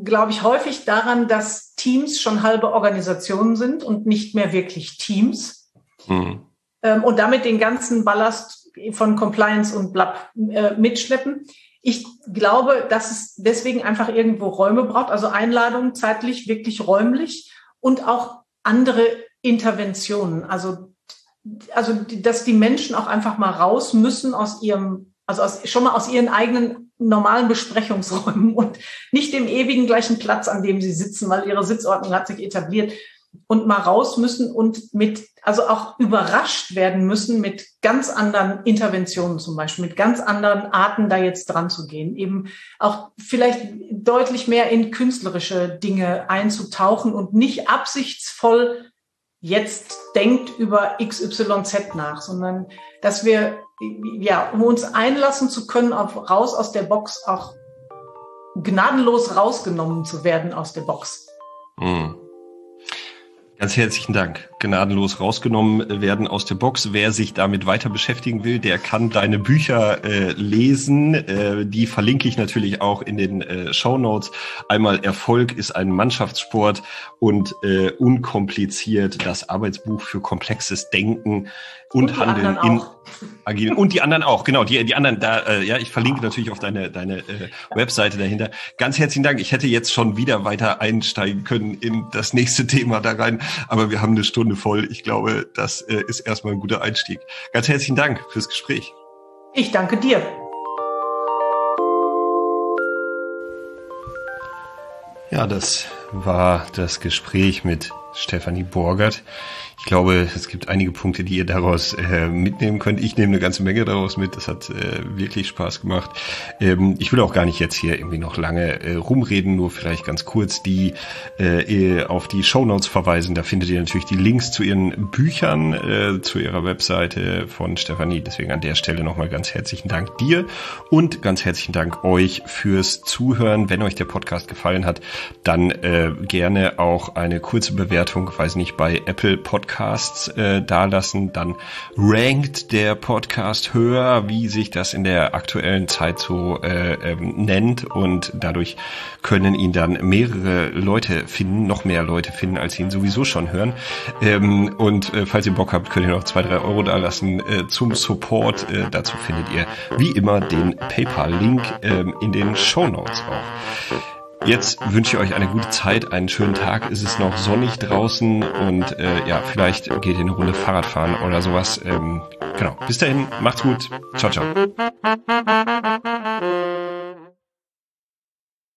glaube ich, häufig daran, dass Teams schon halbe Organisationen sind und nicht mehr wirklich Teams. Mhm. Ähm, und damit den ganzen Ballast von Compliance und Blab äh, mitschleppen. Ich glaube, dass es deswegen einfach irgendwo Räume braucht, also Einladungen zeitlich, wirklich räumlich und auch andere Interventionen. Also, also, dass die Menschen auch einfach mal raus müssen aus ihrem, also aus, schon mal aus ihren eigenen normalen Besprechungsräumen und nicht dem ewigen gleichen Platz, an dem sie sitzen, weil ihre Sitzordnung hat sich etabliert und mal raus müssen und mit, also auch überrascht werden müssen mit ganz anderen Interventionen zum Beispiel, mit ganz anderen Arten da jetzt dran zu gehen, eben auch vielleicht deutlich mehr in künstlerische Dinge einzutauchen und nicht absichtsvoll jetzt denkt über XYZ nach, sondern dass wir ja, um uns einlassen zu können, auf, raus aus der Box auch gnadenlos rausgenommen zu werden aus der Box. Mhm. Ganz herzlichen Dank. Gnadenlos rausgenommen werden aus der Box. Wer sich damit weiter beschäftigen will, der kann deine Bücher äh, lesen. Äh, die verlinke ich natürlich auch in den äh, Show Notes. Einmal Erfolg ist ein Mannschaftssport und äh, unkompliziert das Arbeitsbuch für komplexes Denken und, und Handeln in agilen und die anderen auch. Genau, die die anderen da. Äh, ja, ich verlinke natürlich auf deine deine äh, Webseite dahinter. Ganz herzlichen Dank. Ich hätte jetzt schon wieder weiter einsteigen können in das nächste Thema da rein aber wir haben eine Stunde voll. Ich glaube, das äh, ist erstmal ein guter Einstieg. Ganz herzlichen Dank fürs Gespräch. Ich danke dir. Ja, das war das Gespräch mit Stefanie Borgert. Ich glaube, es gibt einige Punkte, die ihr daraus äh, mitnehmen könnt. Ich nehme eine ganze Menge daraus mit. Das hat äh, wirklich Spaß gemacht. Ähm, ich will auch gar nicht jetzt hier irgendwie noch lange äh, rumreden, nur vielleicht ganz kurz die äh, auf die Show Notes verweisen. Da findet ihr natürlich die Links zu ihren Büchern, äh, zu ihrer Webseite von Stefanie. Deswegen an der Stelle nochmal ganz herzlichen Dank dir und ganz herzlichen Dank euch fürs Zuhören. Wenn euch der Podcast gefallen hat, dann äh, gerne auch eine kurze Bewertung, weiß nicht, bei Apple Podcast Podcasts äh, dalassen, dann rankt der Podcast höher, wie sich das in der aktuellen Zeit so äh, ähm, nennt und dadurch können ihn dann mehrere Leute finden, noch mehr Leute finden, als ihn sowieso schon hören. Ähm, und äh, falls ihr Bock habt, könnt ihr noch zwei, drei Euro dalassen äh, zum Support. Äh, dazu findet ihr wie immer den PayPal-Link ähm, in den Show Notes auch. Jetzt wünsche ich euch eine gute Zeit, einen schönen Tag. Es ist noch sonnig draußen und äh, ja, vielleicht geht ihr eine Runde Fahrrad fahren oder sowas. Ähm, genau. Bis dahin, macht's gut. Ciao, ciao.